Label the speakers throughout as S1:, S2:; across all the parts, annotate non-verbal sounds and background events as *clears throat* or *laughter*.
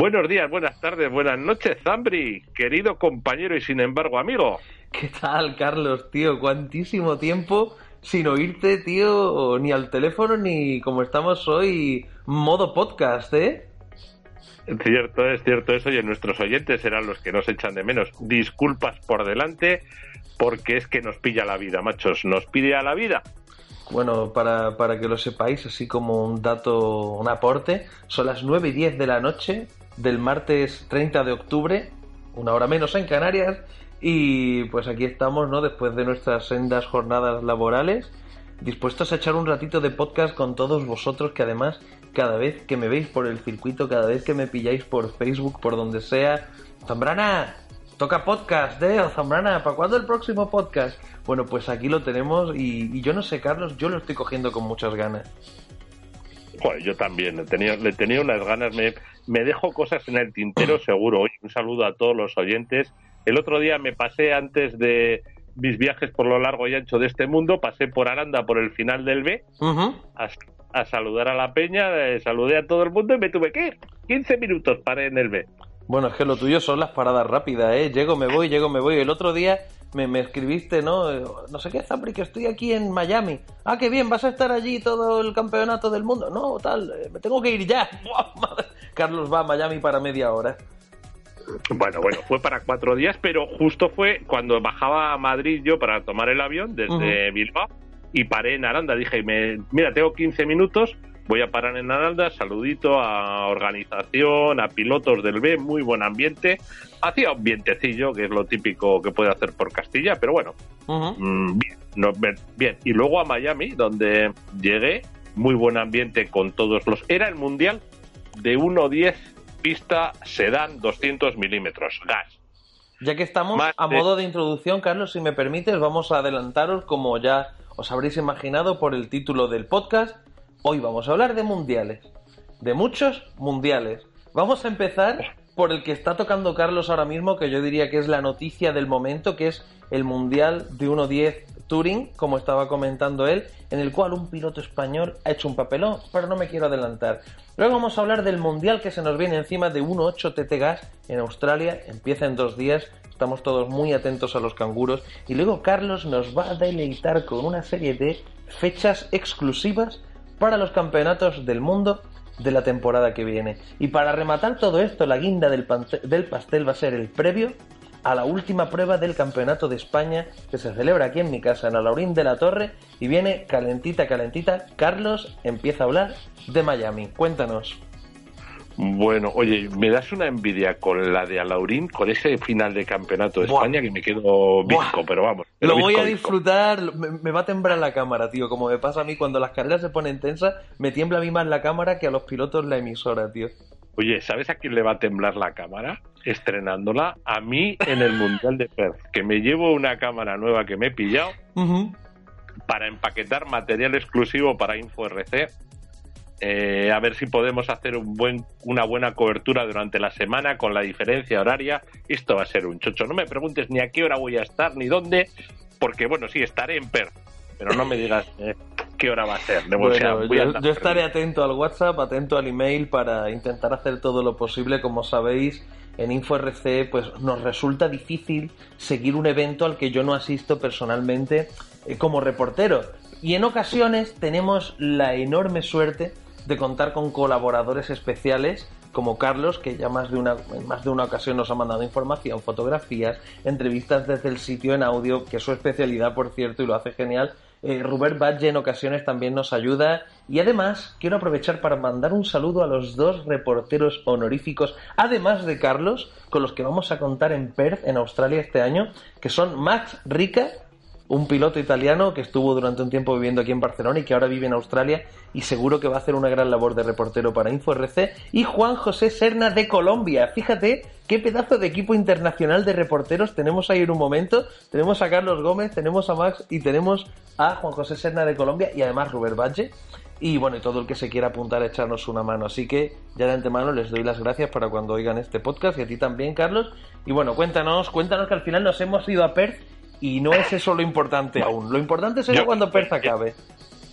S1: Buenos días, buenas tardes, buenas noches, Zambri, querido compañero y sin embargo amigo.
S2: ¿Qué tal, Carlos, tío? ¿Cuántísimo tiempo sin oírte, tío, ni al teléfono ni como estamos hoy, modo podcast, ¿eh?
S1: Cierto, es cierto eso, y nuestros oyentes serán los que nos echan de menos. Disculpas por delante, porque es que nos pilla la vida, machos, nos pide a la vida.
S2: Bueno, para, para que lo sepáis, así como un dato, un aporte, son las 9 y 10 de la noche del martes 30 de octubre, una hora menos en Canarias, y pues aquí estamos, ¿no? Después de nuestras sendas jornadas laborales, dispuestos a echar un ratito de podcast con todos vosotros, que además, cada vez que me veis por el circuito, cada vez que me pilláis por Facebook, por donde sea, Zambrana, toca podcast, ¿eh? Zambrana, ¿para cuándo el próximo podcast? Bueno, pues aquí lo tenemos y, yo no sé, Carlos, yo lo estoy cogiendo con muchas ganas.
S1: Joder, yo también, le tenía, le tenía unas ganas, me, me dejo cosas en el tintero *clears throat* seguro. un saludo a todos los oyentes. El otro día me pasé antes de mis viajes por lo largo y ancho de este mundo, pasé por Aranda por el final del B a, saludar a la peña, eh, saludé a todo el mundo y me tuve que ir. 15 minutos paré en el B.
S2: Bueno, es que lo tuyo son las paradas rápidas, ¿eh? Llego, me voy, llego, me voy. El otro día me, me escribiste, ¿no? No sé qué, Zambri, que estoy aquí en Miami. Ah, qué bien, vas a estar allí todo el campeonato del mundo. No, tal, eh, me tengo que ir ya. *laughs* Carlos va a Miami para media hora.
S1: Bueno, bueno, fue para cuatro días, pero justo fue cuando bajaba a Madrid yo para tomar el avión desde Bilbao y paré en Aranda. Dije, mira, tengo 15 minutos, voy a parar en Aranda, saludito a organización, a pilotos del B, muy buen ambiente. Hacía un vientecillo, que es lo típico que puede hacer por Castilla, pero bueno, mm, bien, bien. Y luego a Miami, donde llegué, muy buen ambiente con todos los... Era el Mundial de 1.10 pista sedán 200 milímetros, gas.
S2: Ya que estamos a modo de introducción, Carlos, si me permites, vamos a adelantaros como ya os habréis imaginado por el título del podcast. Hoy vamos a hablar de mundiales, de muchos mundiales. Vamos a empezar por el que está tocando Carlos ahora mismo, que yo diría que es la noticia del momento, que es el Mundial de 1.10 Touring, como estaba comentando él, en el cual un piloto español ha hecho un papelón, pero no me quiero adelantar. Luego vamos a hablar del Mundial que se nos viene encima de 1.8 TT Gas en Australia, empieza en dos días, estamos todos muy atentos a los canguros y luego Carlos nos va a deleitar con una serie de fechas exclusivas para los campeonatos del mundo de la temporada que viene. Y para rematar todo esto, la guinda del pastel va a ser el previo a la última prueba del Campeonato de España que se celebra aquí en mi casa, en Alaurín de la Torre, y viene calentita, calentita. Carlos empieza a hablar de Miami. Cuéntanos.
S1: Bueno, oye, me das una envidia con la de Alaurín, con ese final de campeonato de España que me quedo visco, pero vamos.
S2: Lo voy a disfrutar, me, va a temblar la cámara, tío, como me pasa a mí cuando las carreras se ponen tensas, me tiembla a mí más la cámara que a los pilotos la emisora, tío.
S1: Oye, ¿sabes a quién le va a temblar la cámara? Estrenándola a mí en el Mundial de Perth, que me llevo una cámara nueva que me he pillado para empaquetar material exclusivo para InfoRC eh, a ver si podemos hacer un buen, una buena cobertura durante la semana con la diferencia horaria. Esto va a ser un chocho. No me preguntes ni a qué hora voy a estar ni dónde, porque bueno, sí, estaré en Perth, pero no me digas eh, qué hora va a ser.
S2: yo, estaré atento al WhatsApp, atento al email para intentar hacer todo lo posible. Como sabéis, en InfoRC pues nos resulta difícil seguir un evento al que yo no asisto personalmente eh, como reportero. Y en ocasiones tenemos la enorme suerte de contar con colaboradores especiales como Carlos, que ya más de una, en más de una ocasión nos ha mandado información, fotografías, entrevistas desde el sitio en audio, que es su especialidad, por cierto, y lo hace genial. Eh, Rubert Badge en ocasiones también nos ayuda. Y además, quiero aprovechar para mandar un saludo a los dos reporteros honoríficos, además de Carlos, con los que vamos a contar en Perth, en Australia, este año, que son Max Rica un piloto italiano que estuvo durante un tiempo viviendo aquí en Barcelona y que ahora vive en Australia y seguro que va a hacer una gran labor de reportero para InfoRC. Y Juan José Serna de Colombia. Fíjate qué pedazo de equipo internacional de reporteros tenemos ahí en un momento. Tenemos a Carlos Gómez, tenemos a Max y tenemos a Juan José Serna de Colombia y además Robert Valle. Y bueno, y todo el que se quiera apuntar a echarnos una mano. Así que ya de antemano les doy las gracias para cuando oigan este podcast y a ti también, Carlos. Y bueno, cuéntanos, cuéntanos que al final nos hemos ido a Perth y no es eso lo importante aún. Lo importante será cuando Perth acabe.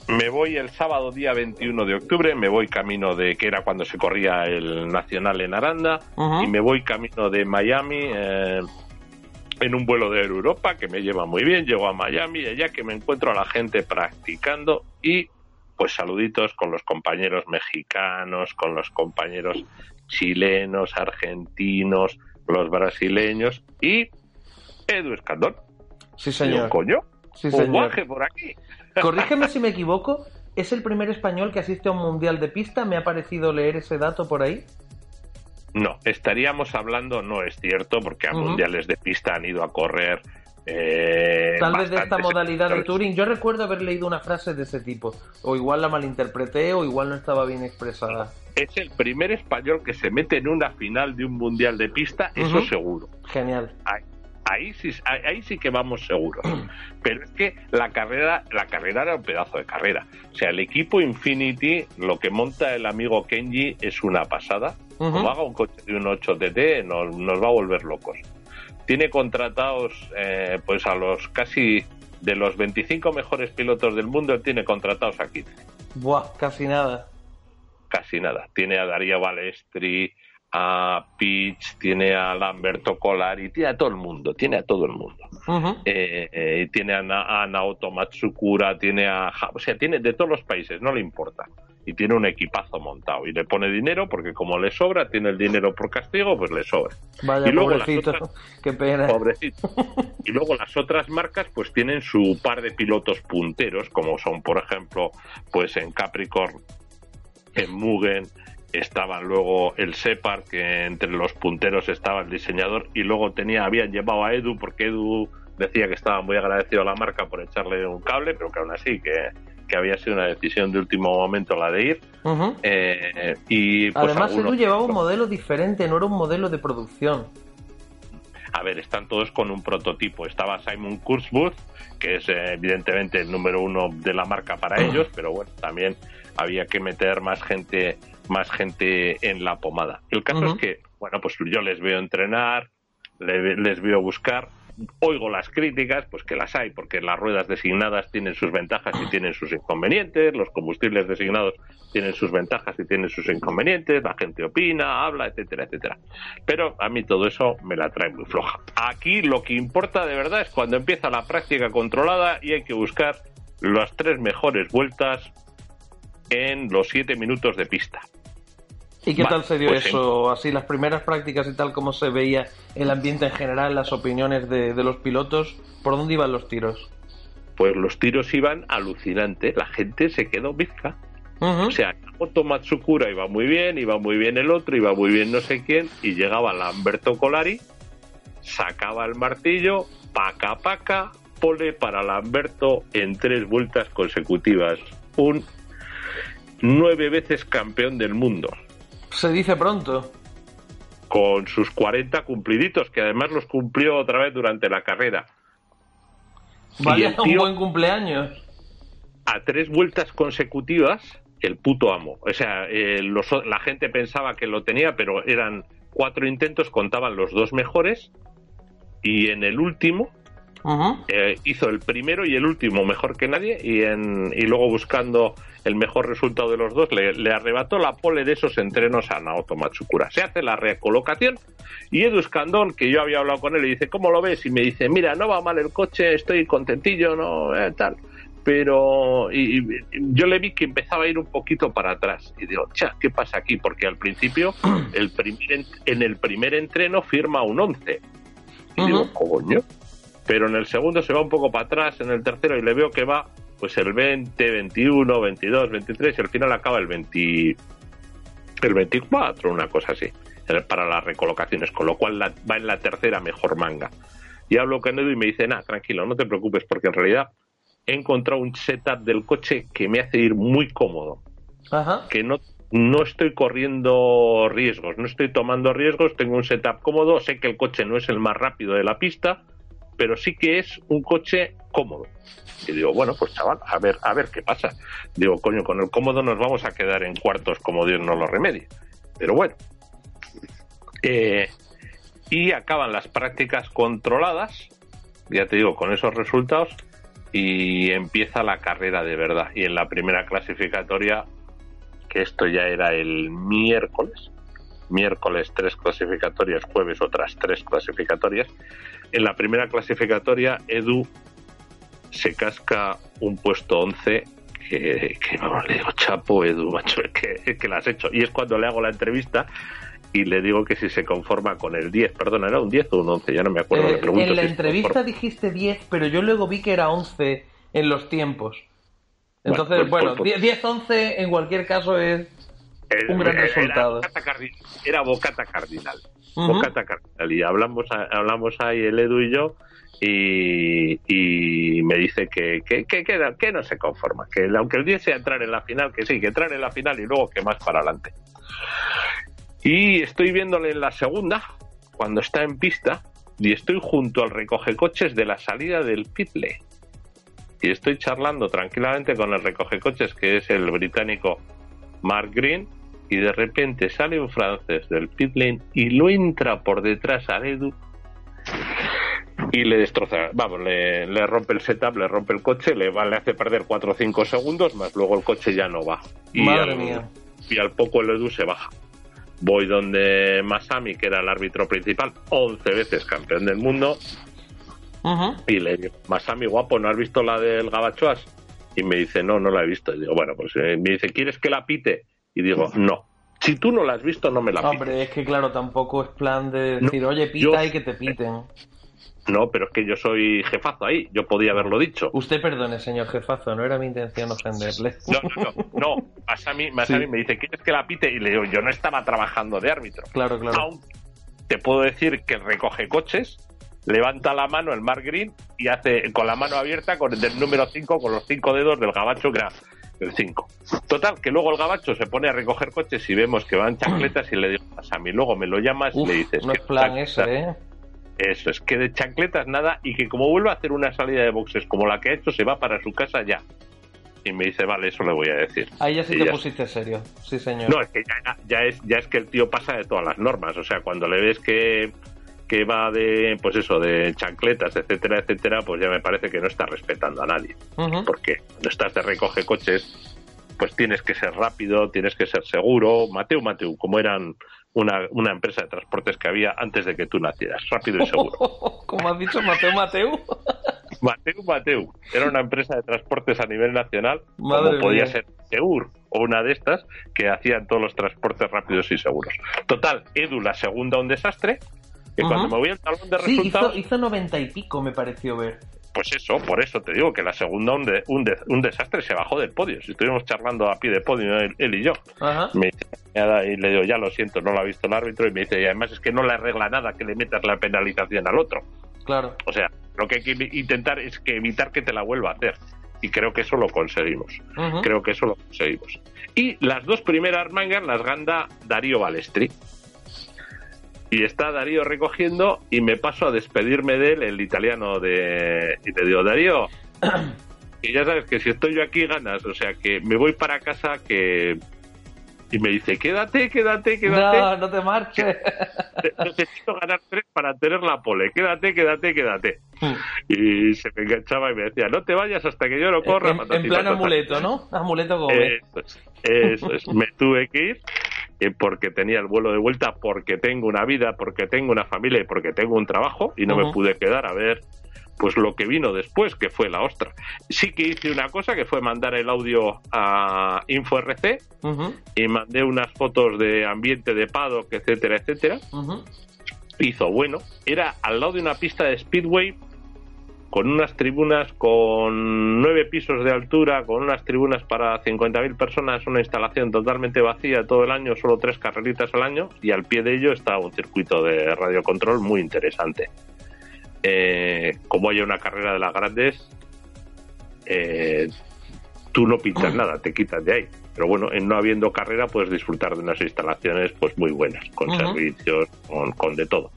S1: me voy el sábado día 21 de octubre, me voy camino de que era cuando se corría el Nacional en Aranda y me voy camino de Miami eh, en un vuelo de Europa que me lleva muy bien, llego a Miami y allá que me encuentro a la gente practicando y pues saluditos con los compañeros mexicanos, con los compañeros chilenos, argentinos, los brasileños y Edu Escandón.
S2: Sí, señor.
S1: coño,
S2: sí,
S1: señor. por aquí. *laughs*
S2: Corrígeme si me equivoco, ¿es el primer español que asiste a un mundial de pista? ¿Me ha parecido leer ese dato por ahí?
S1: No, estaríamos hablando, no es cierto, porque a mundiales de pista han ido a correr. Eh,
S2: Tal vez de esta modalidad de Turing. Yo recuerdo haber leído una frase de ese tipo. O igual la malinterpreté o igual no estaba bien expresada.
S1: Es el primer español que se mete en una final de un mundial de pista, eso seguro.
S2: Genial
S1: ahí sí, ahí sí que vamos seguros. *clears throat* Pero es que la carrera, la carrera era un pedazo de carrera. O sea, el equipo Infinity, lo que monta el amigo Kenji es una pasada. Como haga un coche de un 8TT, nos, nos va a volver locos. Tiene contratados, eh, pues a los casi de los 25 mejores pilotos del mundo, él tiene contratados a 15.
S2: Buah, casi nada.
S1: Casi nada. Tiene a Darío Balestri, a Peach, tiene a Lamberto Colari, tiene a todo el mundo, tiene a todo el mundo. Eh, eh, tiene a, Naoto Matsukura, tiene a... O sea, tiene de todos los países, no le importa. Y tiene un equipazo montado. Y le pone dinero porque como le sobra, tiene el dinero por castigo, pues le sobra.
S2: Vaya, y luego pobrecito, qué pena.
S1: Pobrecito. Y luego las otras marcas pues tienen su par de pilotos punteros, como son, por ejemplo, pues en Capricorn, en Mugen, estaban luego el Separ, que entre los punteros estaba el diseñador, y luego tenía, habían llevado a Edu, porque Edu decía que estaba muy agradecido a la marca por echarle un cable, pero que aún así que, había sido una decisión de último momento la de ir. Eh, y
S2: pues, Además, Edu llevaba un modelo diferente, no era un modelo de producción.
S1: A ver, están todos con un prototipo. Estaba Simon Kurzbuth, que es eh, evidentemente el número uno de la marca para *clears throat* ellos, pero bueno, también había que meter más gente más gente en la pomada. El caso es que, bueno, pues yo les veo entrenar, les veo buscar, oigo las críticas, pues que las hay, porque las ruedas designadas tienen sus ventajas y tienen sus inconvenientes, los combustibles designados tienen sus ventajas y tienen sus inconvenientes, la gente opina, habla, etcétera, etcétera. Pero a mí todo eso me la trae muy floja. Aquí lo que importa de verdad es cuando empieza la práctica controlada y hay que buscar las tres mejores vueltas en los siete minutos de pista.
S2: ¿Y qué tal se dio pues eso? Así, las primeras prácticas y tal, como se veía el ambiente en general, las opiniones de, los pilotos, ¿por dónde iban los tiros?
S1: Pues los tiros iban alucinantes, la gente se quedó bizca. O sea, Otto Matsukura iba muy bien, iba muy bien el otro, iba muy bien no sé quién, y llegaba Lamberto Colari, sacaba el martillo, paca paca, pole para Lamberto en tres vueltas consecutivas. Un nueve veces campeón del mundo.
S2: Se dice pronto.
S1: Con sus 40 cumpliditos, que además los cumplió otra vez durante la carrera.
S2: Vaya, un buen cumpleaños.
S1: A tres vueltas consecutivas, el puto amo. O sea, eh, la gente pensaba que lo tenía, pero eran cuatro intentos, contaban los dos mejores. Y en el último, eh, hizo el primero y el último mejor que nadie y, en, y luego buscando el mejor resultado de los dos le, arrebató la pole de esos entrenos a Naoto Matsukura. Se hace la recolocación y Edu Escandón, que yo había hablado con él, y dice, ¿cómo lo ves? Y me dice, mira, no va mal el coche, estoy contentillo, no, eh, tal pero y, yo le vi que empezaba a ir un poquito para atrás y digo, cha, ¿qué pasa aquí? Porque al principio el primer, en el primer entreno firma un 11 y digo, coño, pero en el segundo se va un poco para atrás, en el tercero y le veo que va pues el 20, 21, 22, 23 y al final acaba el 20, el 24, una cosa así, para las recolocaciones, con lo cual va en la tercera mejor manga. Y hablo con Edu y me dice, nada, tranquilo, no te preocupes, porque en realidad he encontrado un setup del coche que me hace ir muy cómodo. Que no, no estoy corriendo riesgos, no estoy tomando riesgos, tengo un setup cómodo, sé que el coche no es el más rápido de la pista, pero sí que es un coche cómodo. Y digo, bueno, pues chaval, a ver, a ver qué pasa. Digo, coño, con el cómodo nos vamos a quedar en cuartos como Dios nos lo remedie. Pero bueno. Eh, y acaban las prácticas controladas, ya te digo, con esos resultados. y empieza la carrera de verdad. Y en la primera clasificatoria, que esto ya era el miércoles, miércoles tres clasificatorias, jueves otras tres clasificatorias. En la primera clasificatoria, Edu se casca un puesto 11 que, vamos, le digo, chapo, Edu, macho, que, que la has hecho. Y es cuando le hago la entrevista y le digo que si se conforma con el 10, perdón, ¿era un 10 o un 11? Ya no me acuerdo.
S2: Eh, en la entrevista dijiste 10, pero yo luego vi que era 11 en los tiempos. Entonces, bueno, 10-11 pues en cualquier caso es un gran resultado.
S1: Era bocata cardinal. Bocata cardinal. Y hablamos, hablamos ahí el Edu y yo y, me dice que, que, que, que, no se conforma, que aunque el 10 sea entrar en la final, que sí, que entrar en la final y luego que más para adelante. Y estoy viéndole en la segunda, cuando está en pista, y estoy junto al recoge coches de la salida del pitle. Y estoy charlando tranquilamente con el recoge coches, que es el británico Mark Green, y de repente sale un francés del pit y lo entra por detrás a Edu y le destroza, vamos, le, rompe el setup, le rompe el coche, le, le hace perder 4 o 5 segundos, más luego el coche ya no va.
S2: Y Madre al, mía.
S1: Y al poco el Edu se baja. Voy donde Masami, que era el árbitro principal, 11 veces campeón del mundo, y le digo, Masami, guapo, ¿no has visto la del Gabachoas? Y me dice, no, no la he visto. Y digo, bueno, pues eh", me dice, ¿quieres que la pite? Y digo, no. Si tú no la has visto, no me la
S2: pites. Hombre, es que claro, tampoco es plan de decir, oye, pita y que te piten.
S1: No, pero es que yo soy jefazo ahí, yo podía haberlo dicho.
S2: Usted perdone, señor jefazo, no era mi intención ofenderle.
S1: No, no, no, no. Masami, *laughs* Masami me dice, ¿quieres que la pite? Y le digo, yo no estaba trabajando de árbitro.
S2: Claro, claro.
S1: te puedo decir que recoge coches, levanta la mano el Mark Green y hace con la mano abierta con el número 5, con los cinco dedos del gabacho que era el 5. Total, que luego el gabacho se pone a recoger coches y vemos que van chancletas y le digo a Sammy, luego me lo llamas y le dices...
S2: No es plan ese, ¿eh?
S1: Eso es, que de chancletas nada y que como vuelva a hacer una salida de boxes como la que ha hecho, se va para su casa ya. Y me dice, vale, eso le voy a decir.
S2: Ahí ya sí te pusiste serio, sí señor.
S1: No, es que ya, es, ya es que el tío pasa de todas las normas. O sea, cuando le ves que, que va de, pues eso, de chancletas, etcétera, etcétera, pues ya me parece que no está respetando a nadie. Porque cuando estás de recoge coches, pues tienes que ser rápido, tienes que ser seguro. Mateo, Mateo, como eran una, una, empresa de transportes que había antes de que tú nacieras, rápido y seguro. *laughs*
S2: ¿Cómo has dicho Mateo Mateu? *laughs*
S1: Mateu Mateu. Era una empresa de transportes a nivel nacional, como podía ser Seur o una de estas, que hacían todos los transportes rápidos y seguros. Total, Edu, la segunda, un desastre, que cuando me voy al de resultados...
S2: Sí, hizo, noventa y pico, me pareció ver
S1: pues eso, por eso te digo que la segunda un, un, desastre se bajó del podio. Si estuvimos charlando a pie de podio él, y yo, me y le digo, ya lo siento, no lo ha visto el árbitro y me dice, y además es que no le arregla nada que le metas la penalización al otro.
S2: Claro.
S1: O sea, lo que hay que intentar es que evitar que te la vuelva a hacer. Y creo que eso lo conseguimos. Creo que eso lo conseguimos. Y las dos primeras mangas las ganda Darío Balestri y está Darío recogiendo y me paso a despedirme de él, el italiano de... Y te digo, Darío, *clears throat* y ya sabes que si estoy yo aquí ganas, o sea que me voy para casa que... Y me dice, quédate, quédate, quédate.
S2: No, no te marches. *laughs*
S1: Necesito ganar tres para tener la pole. Quédate, quédate, quédate. Hmm. Y se me enganchaba y me decía, no te vayas hasta que yo lo corra.
S2: En, en plan amuleto, ¿no? Amuleto como...
S1: Eso es, eso es. Me tuve que ir eh, porque tenía el vuelo de vuelta, porque tengo una vida, porque tengo una familia y porque tengo un trabajo y no me pude quedar a ver pues lo que vino después, que fue la ostra. Sí que hice una cosa, que fue mandar el audio a InfoRC y mandé unas fotos de ambiente de paddock, etcétera, etcétera. Hizo bueno. Era al lado de una pista de Speedway con unas tribunas con nueve pisos de altura, con unas tribunas para 50.000 personas, una instalación totalmente vacía todo el año, solo tres carreritas al año, y al pie de ello está un circuito de radiocontrol muy interesante. Eh, como hay una carrera de las grandes, eh, tú no pintas *clears throat* nada, te quitas de ahí. Pero bueno, en no habiendo carrera puedes disfrutar de unas instalaciones pues muy buenas, con servicios, con de todo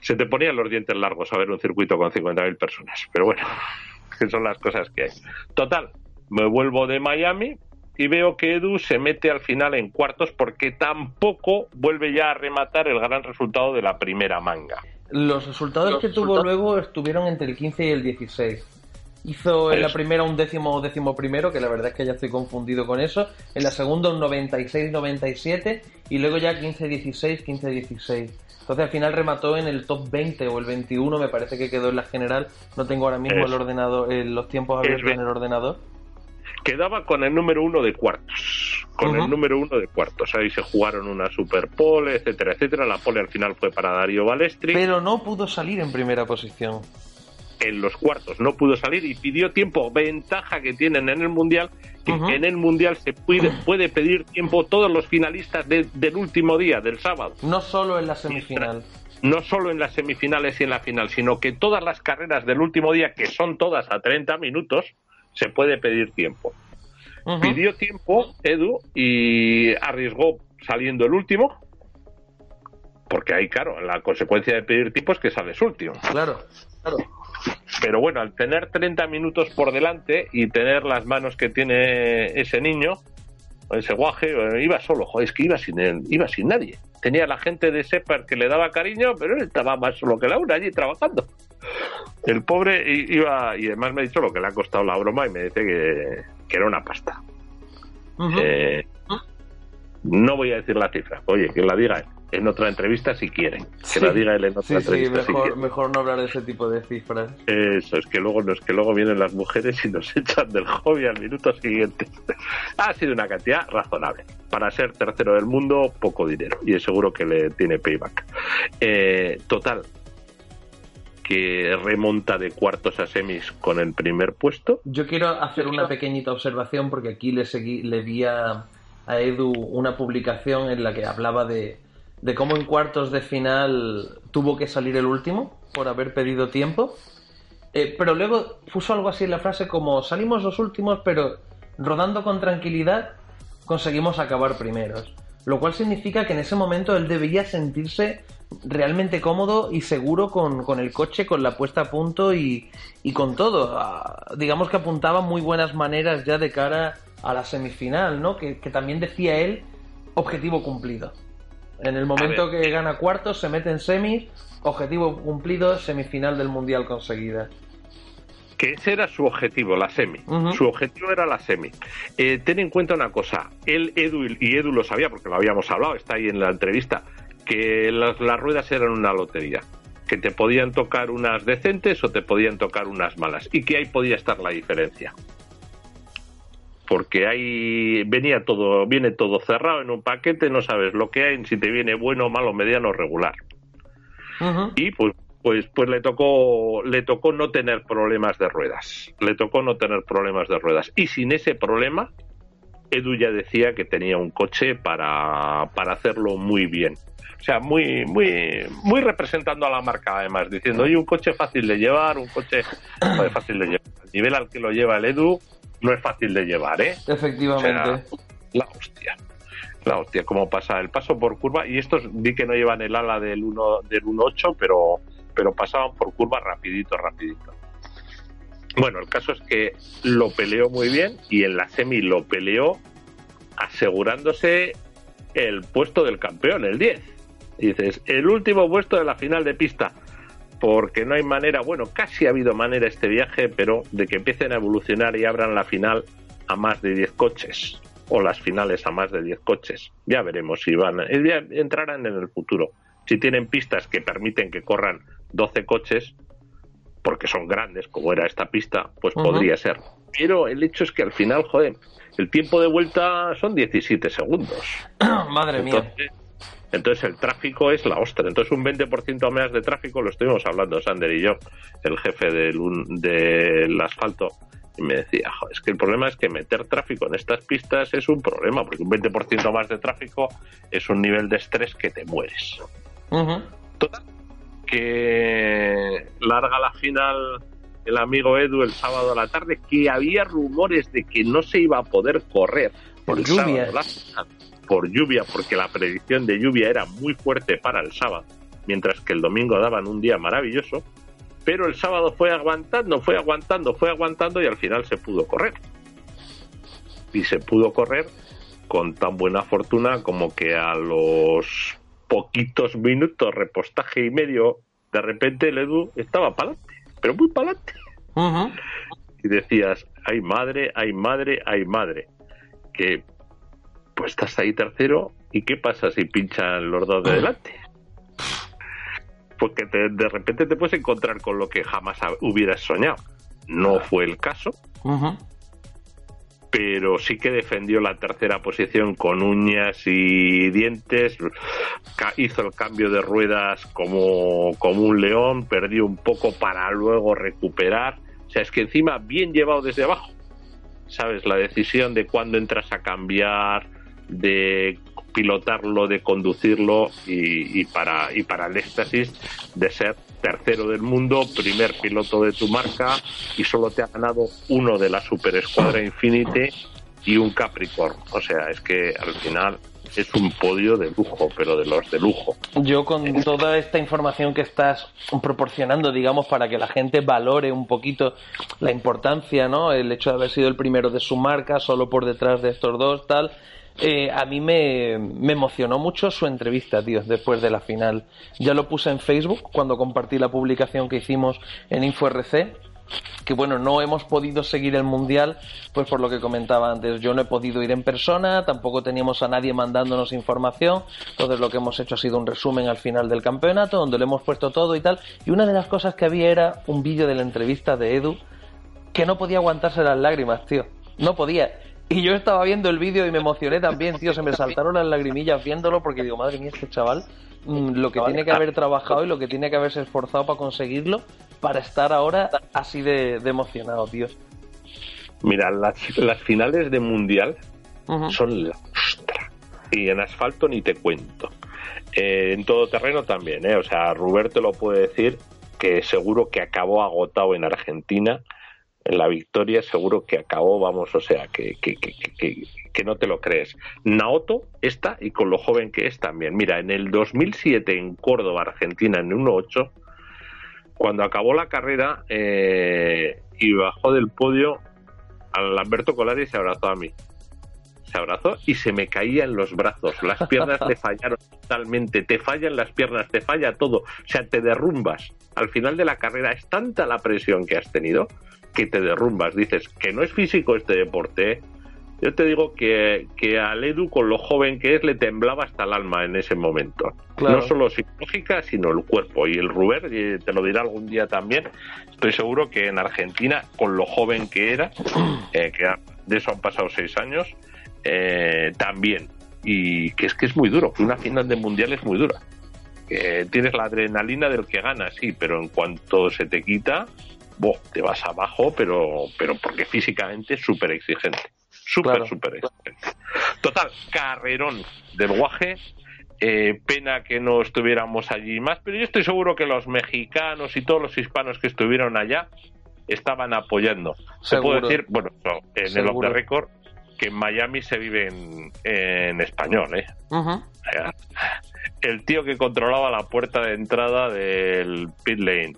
S1: se te ponían los dientes largos a ver un circuito con 50.000 personas. Pero bueno, *laughs* que son las cosas que hay. Total, me vuelvo de Miami y veo que Edu se mete al final en cuartos porque tampoco vuelve ya a rematar el gran resultado de la primera manga.
S2: Los resultados que tuvo luego estuvieron entre el 15 y el 16. Hizo en la primera un décimo o décimo primero, que la verdad es que ya estoy confundido con eso. En la segunda un 96-97 y luego ya 15-16, 15-16. Entonces al final remató en el top 20 o el 21, me parece que quedó en la general. No tengo ahora mismo el ordenador, los tiempos abiertos en el ordenador.
S1: Quedaba con el número uno de cuartos. Con el número uno de cuartos. Ahí se jugaron una super pole, etcétera, etcétera. La pole al final fue para Darío Balestri.
S2: Pero no pudo salir en primera posición
S1: en los cuartos no pudo salir y pidió tiempo, ventaja que tienen en el Mundial, que en el Mundial se puede, puede pedir tiempo todos los finalistas del último día, del sábado.
S2: No solo en la semifinal.
S1: No solo en las semifinales y en la final, sino que todas las carreras del último día, que son todas a 30 minutos, se puede pedir tiempo. Pidió tiempo Edu y arriesgó saliendo el último, porque ahí, claro, la consecuencia de pedir tiempo es que sales último.
S2: Claro, claro.
S1: Pero bueno, al tener 30 minutos por delante y tener las manos que tiene ese niño, ese guaje, eh, iba solo, joder, es que iba sin él, iba sin nadie. Tenía la gente de Separ que le daba cariño, pero él estaba más solo que la una allí trabajando. El pobre iba, y además me ha dicho lo que le ha costado la broma y me dice que, era una pasta. Eh, no voy a decir la cifra, oye, que la diga él en otra entrevista si quieren. Que la diga él en otra entrevista.
S2: Sí, mejor, mejor no hablar de ese tipo de cifras.
S1: Eso, es que luego no es que luego vienen las mujeres y nos *laughs* echan del hobby al minuto siguiente. *laughs* ha sido una cantidad razonable. Para ser tercero del mundo, poco dinero. Y es seguro que le tiene payback. Eh, total, que remonta de cuartos a semis con el primer puesto.
S2: Yo quiero hacer una pequeñita observación porque aquí le seguí, le vi a Edu una publicación en la que hablaba de de cómo en cuartos de final tuvo que salir el último por haber pedido tiempo. Eh, pero luego puso algo así en la frase como salimos los últimos, pero rodando con tranquilidad conseguimos acabar primeros. Lo cual significa que en ese momento él debía sentirse realmente cómodo y seguro con, el coche, con la puesta a punto y, con todo. Ah, digamos que apuntaba muy buenas maneras ya de cara a la semifinal, ¿no? que también decía él, objetivo cumplido. En el momento que gana cuartos, se mete en semis, objetivo cumplido, semifinal del Mundial conseguida.
S1: Que ese era su objetivo, la semi. Su objetivo era la semi. Eh, ten en cuenta una cosa, él, Edu, y Edu lo sabía porque lo habíamos hablado, está ahí en la entrevista, que las, las ruedas eran una lotería que te podían tocar unas decentes o te podían tocar unas malas y que ahí podía estar la diferencia porque ahí venía todo, viene todo cerrado en un paquete, no sabes lo que hay, si te viene bueno, malo, mediano, regular. Y pues, pues, pues le tocó, le tocó no tener problemas de ruedas, le tocó no tener problemas de ruedas. Y sin ese problema, Edu ya decía que tenía un coche para, para hacerlo muy bien. O sea, muy, muy, muy representando a la marca, además, diciendo, oye, un coche fácil de llevar, un coche fácil de llevar. El nivel al que lo lleva el Edu, no es fácil de llevar, ¿eh?
S2: Efectivamente.
S1: la hostia. La hostia, como pasa el paso por curva. Y estos vi que no llevan el ala del 1 del 1.8, pero, pero pasaban por curva rapidito, rapidito. Bueno, el caso es que lo peleó muy bien y en la semi lo peleó asegurándose el puesto del campeón, el 10. dices, el último puesto de la final de pista porque no hay manera, bueno, casi ha habido manera este viaje, pero de que empiecen a evolucionar y abran la final a más de 10 coches o las finales a más de 10 coches. Ya veremos si van, entrarán en el futuro. Si tienen pistas que permiten que corran 12 coches, porque son grandes, como era esta pista, pues podría ser. Pero el hecho es que al final, joder, el tiempo de vuelta son 17 segundos. *clears throat*
S2: Madre mía.
S1: Entonces el tráfico es la ostra. Entonces un 20% más de tráfico, lo estuvimos hablando Sander y yo, el jefe del, del asfalto, y me decía, es que el problema es que meter tráfico en estas pistas es un problema, porque un 20% más de tráfico es un nivel de estrés que te mueres. Total, que larga la final el amigo Edu el sábado a la tarde, que había rumores de que no se iba a poder correr
S2: por lluvia
S1: por lluvia, porque la predicción de lluvia era muy fuerte para el sábado, mientras que el domingo daban un día maravilloso, pero el sábado fue aguantando, fue aguantando, fue aguantando y al final se pudo correr. Y se pudo correr con tan buena fortuna como que a los poquitos minutos, repostaje y medio, de repente el Edu estaba para adelante, pero muy para adelante. y decías, ay madre, ay madre, ay madre, que pues estás ahí tercero y qué pasa si pinchan los dos de delante. Porque de repente te puedes encontrar con lo que jamás hubieras soñado. No fue el caso, pero sí que defendió la tercera posición con uñas y dientes, hizo el cambio de ruedas como, como un león, perdió un poco para luego recuperar. O sea, es que encima bien llevado desde abajo. ¿Sabes? La decisión de cuándo entras a cambiar, de pilotarlo, de conducirlo y, para, y para el éxtasis de ser tercero del mundo, primer piloto de tu marca y solo te ha ganado uno de la Super Escuadra Infinite y un Capricorn. O sea, es que al final es un podio de lujo, pero de los de lujo.
S2: Yo con toda esta información que estás proporcionando, digamos, para que la gente valore un poquito la importancia, ¿no? El hecho de haber sido el primero de su marca, solo por detrás de estos dos, tal. Eh, a mí me, emocionó mucho su entrevista, tío, después de la final. Ya lo puse en Facebook cuando compartí la publicación que hicimos en InfoRC. Que bueno, no hemos podido seguir el mundial, pues por lo que comentaba antes. Yo no he podido ir en persona, tampoco teníamos a nadie mandándonos información. Entonces lo que hemos hecho ha sido un resumen al final del campeonato, donde le hemos puesto todo y tal. Y una de las cosas que había era un vídeo de la entrevista de Edu, que no podía aguantarse las lágrimas, tío. No podía y yo estaba viendo el vídeo y me emocioné también, tío. Se me saltaron las lagrimillas viéndolo porque digo, madre mía, este chaval, mm, lo que tiene que haber trabajado y lo que tiene que haberse esforzado para conseguirlo, para estar ahora así de, emocionado, tío.
S1: Mira, las, finales de Mundial son la ostra. Y en asfalto ni te cuento. Eh, en todo terreno también, ¿eh? O sea, Roberto lo puede decir que seguro que acabó agotado en Argentina en la victoria seguro que acabó, vamos, o sea, que, que, que, que, no te lo crees. Naoto está y con lo joven que es también. Mira, en el 2007 en Córdoba, Argentina, en 1.8, cuando acabó la carrera eh, y bajó del podio, al Lamberto Colari se abrazó a mí. Se abrazó y se me caía en los brazos. Las piernas le *laughs* fallaron totalmente. Te fallan las piernas, te falla todo. O sea, te derrumbas. Al final de la carrera es tanta la presión que has tenido que te derrumbas. Dices que no es físico este deporte. ¿eh? Yo te digo que, que al Edu, con lo joven que es, le temblaba hasta el alma en ese momento. No solo psicológica, sino el cuerpo. Y el Ruber, te lo dirá algún día también, estoy seguro que en Argentina, con lo joven que era, *clears throat* eh, que de eso han pasado seis años, eh, también. Y que es que es muy duro. Una final de mundial es muy dura. tienes la adrenalina del que gana, sí, pero en cuanto se te quita, te vas abajo, pero, pero porque físicamente es súper exigente. Súper, súper exigente. Total, carrerón del guaje. Eh, pena que no estuviéramos allí más, pero yo estoy seguro que los mexicanos y todos los hispanos que estuvieron allá estaban apoyando. Se puede decir, bueno, en el Off the Record, que en Miami se vive en, español, ¿eh? El tío que controlaba la puerta de entrada del pit lane,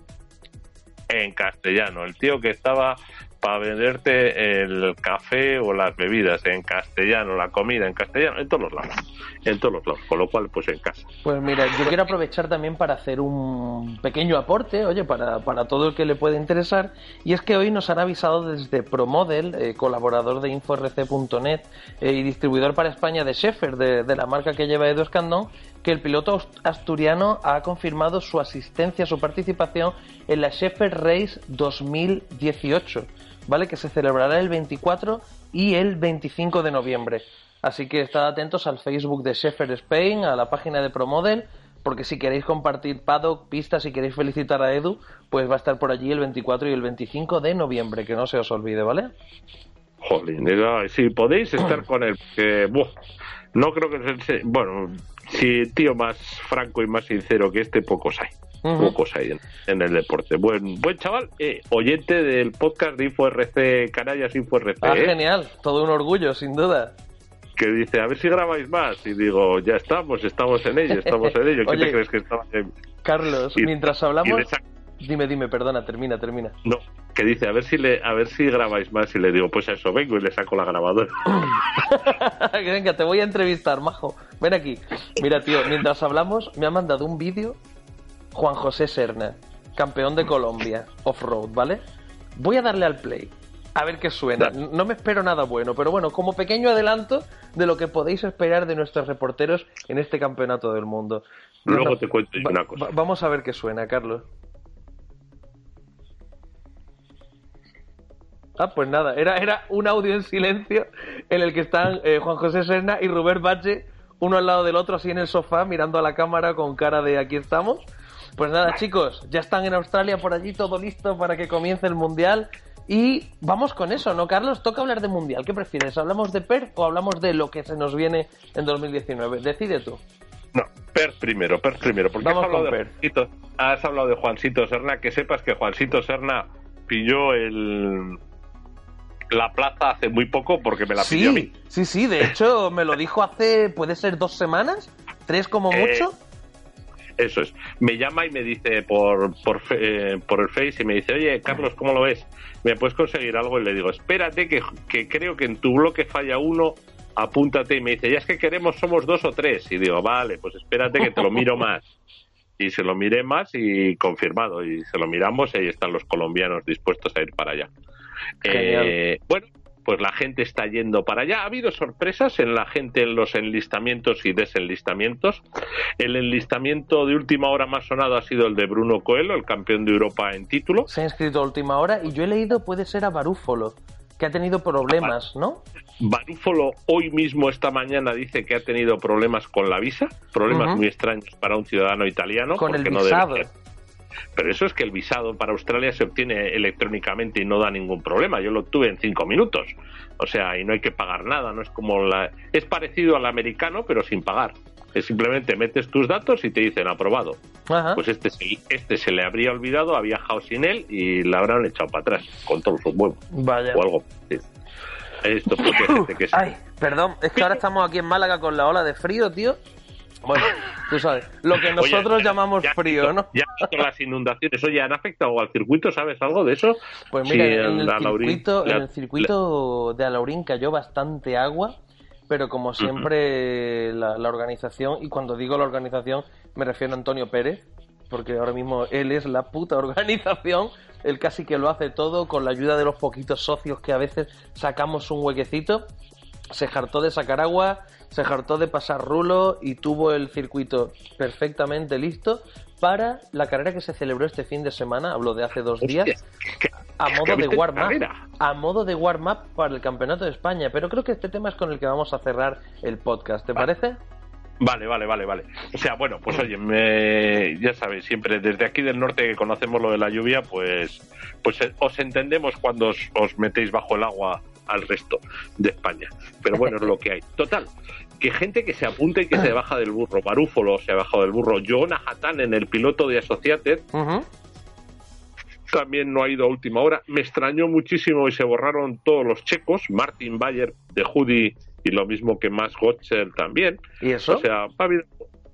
S1: en castellano. El tío que estaba para venderte el café o las bebidas en castellano, la comida en castellano, en todos los lados, en todos los lados, con lo cual pues en casa.
S2: Pues mira, yo quiero aprovechar también para hacer un pequeño aporte, oye, para, para todo el que le puede interesar, y es que hoy nos han avisado desde ProModel, eh, colaborador de InfoRC.net eh, y distribuidor para España de Sheffer, de, de la marca que lleva Edu Escandón, que el piloto asturiano ha confirmado su asistencia, su participación en la Sheffield Race 2018, ¿vale? Que se celebrará el 24 y el 25 de noviembre. Así que estad atentos al Facebook de Sheffield Spain, a la página de ProModel, porque si queréis compartir paddock, pistas, si queréis felicitar a Edu, pues va a estar por allí el 24 y el 25 de noviembre, que no se os olvide, ¿vale?
S1: Jolín, si podéis estar con él, que no creo que bueno, si tío más franco y más sincero que este, pocos hay. Pocos hay en, el deporte. Buen, buen chaval, eh, oyente del podcast de InfoRC Canallas InfoRC.
S2: Ah, ¿eh? genial, todo un orgullo, sin duda.
S1: Que dice, a ver si grabáis más. Y digo, ya estamos, estamos en ello, estamos en ello. ¿Qué *laughs* te crees que estaba
S2: Carlos, mientras hablamos. Dime, dime, perdona, termina, termina.
S1: No, que dice, a ver si le, a ver si grabáis más y le digo, pues eso, vengo y le saco la grabadora. *laughs*
S2: Venga, te voy a entrevistar, majo. Ven aquí. Mira, tío, mientras hablamos, me ha mandado un vídeo Juan José Serna, campeón de Colombia, off-road, ¿vale? Voy a darle al play A ver qué suena. No me espero nada bueno, pero bueno, como pequeño adelanto de lo que podéis esperar de nuestros reporteros en este campeonato del mundo.
S1: Luego te cuento una cosa.
S2: vamos a ver qué suena, Carlos. Ah, pues nada, era, era un audio en silencio en el que están eh, Juan José Serna y Robert Bache, uno al lado del otro, así en el sofá, mirando a la cámara con cara de aquí estamos. Pues nada, chicos, ya están en Australia por allí, todo listo para que comience el Mundial. Y vamos con eso, ¿no, Carlos? Toca hablar de Mundial. ¿Qué prefieres? ¿Hablamos de PER o hablamos de lo que se nos viene en 2019? Decide tú.
S1: No, PER primero, PER primero. Porque has hablado, de Juancito, has hablado de Juancito Serna. Que sepas que Juancito Serna pilló el, la plaza hace muy poco porque me la pidió a mí.
S2: Sí, sí, de hecho *laughs* me lo dijo hace, puede ser dos semanas, tres como eh, mucho.
S1: Eso es. Me llama y me dice por, por, eh, por el Face y me dice, oye, Carlos, ¿cómo lo ves? ¿Me puedes conseguir algo? Y le digo, espérate, que, que creo que en tu bloque falla uno, apúntate. Y me dice, ya es que queremos, somos dos o tres. Y digo, vale, pues espérate que te lo miro *laughs* más. Y se lo miré más y confirmado. Y se lo miramos y ahí están los colombianos dispuestos a ir para allá. Eh, bueno, pues la gente está yendo para allá. Ha habido sorpresas en la gente en los enlistamientos y desenlistamientos. El enlistamiento de última hora más sonado ha sido el de Bruno Coelho, el campeón de Europa en título.
S2: Se ha inscrito a última hora y yo he leído puede ser a Barúfolo, que ha tenido problemas, ¿no?
S1: Barúfolo hoy mismo, esta mañana, dice que ha tenido problemas con la visa, problemas muy extraños para un ciudadano italiano.
S2: Con el visado.
S1: Pero eso es que el visado para Australia se obtiene electrónicamente y no da ningún problema. Yo lo obtuve en cinco minutos. O sea, y no hay que pagar nada. No es como la... Es parecido al americano, pero sin pagar. Es simplemente metes tus datos y te dicen aprobado. Pues este se, este se le habría olvidado, ha viajado sin él y la habrán echado para atrás con todos sus huevos.
S2: Vaya.
S1: O algo. Esto porque *coughs*
S2: que Ay, perdón, es que ahora estamos aquí en Málaga con la ola de frío, tío. Bueno, tú sabes, lo que *laughs* nosotros llamamos frío, ¿no?
S1: Ya las inundaciones, oye, ¿han afectado al circuito? ¿Sabes algo de eso?
S2: Pues mira, en, el circuito, en el circuito de Alaurín cayó bastante agua, pero como siempre la, organización, y cuando digo la organización me refiero a Antonio Pérez, porque ahora mismo él es la puta *laughs* organización, él casi que lo hace todo con la ayuda de los poquitos socios que a veces sacamos un huequecito, se hartó de sacar agua, se hartó de pasar rulo y tuvo el circuito perfectamente listo para la carrera que se celebró este fin de semana, hablo de hace dos días, a modo de warm-up, a modo de warm-up para el Campeonato de España. Pero creo que este tema es con el que vamos a cerrar el podcast, ¿te parece?
S1: Vale, vale, vale, vale. O sea, bueno, pues oye, me, ya sabéis, siempre desde aquí del norte que conocemos lo de la lluvia, pues, pues eh, os entendemos cuando os metéis bajo el agua al resto de España. Pero bueno, es lo que hay. Total, que gente que se apunta y que se *clears throat* baja del burro. Barúfolo se ha bajado del burro. Jonah Hatán en el piloto de Associated. También no ha ido a última hora. Me extrañó muchísimo y se borraron todos los checos. Martin Bayer de Judy y lo mismo que Max Gotcher también.
S2: ¿Y eso?
S1: O sea, ha habido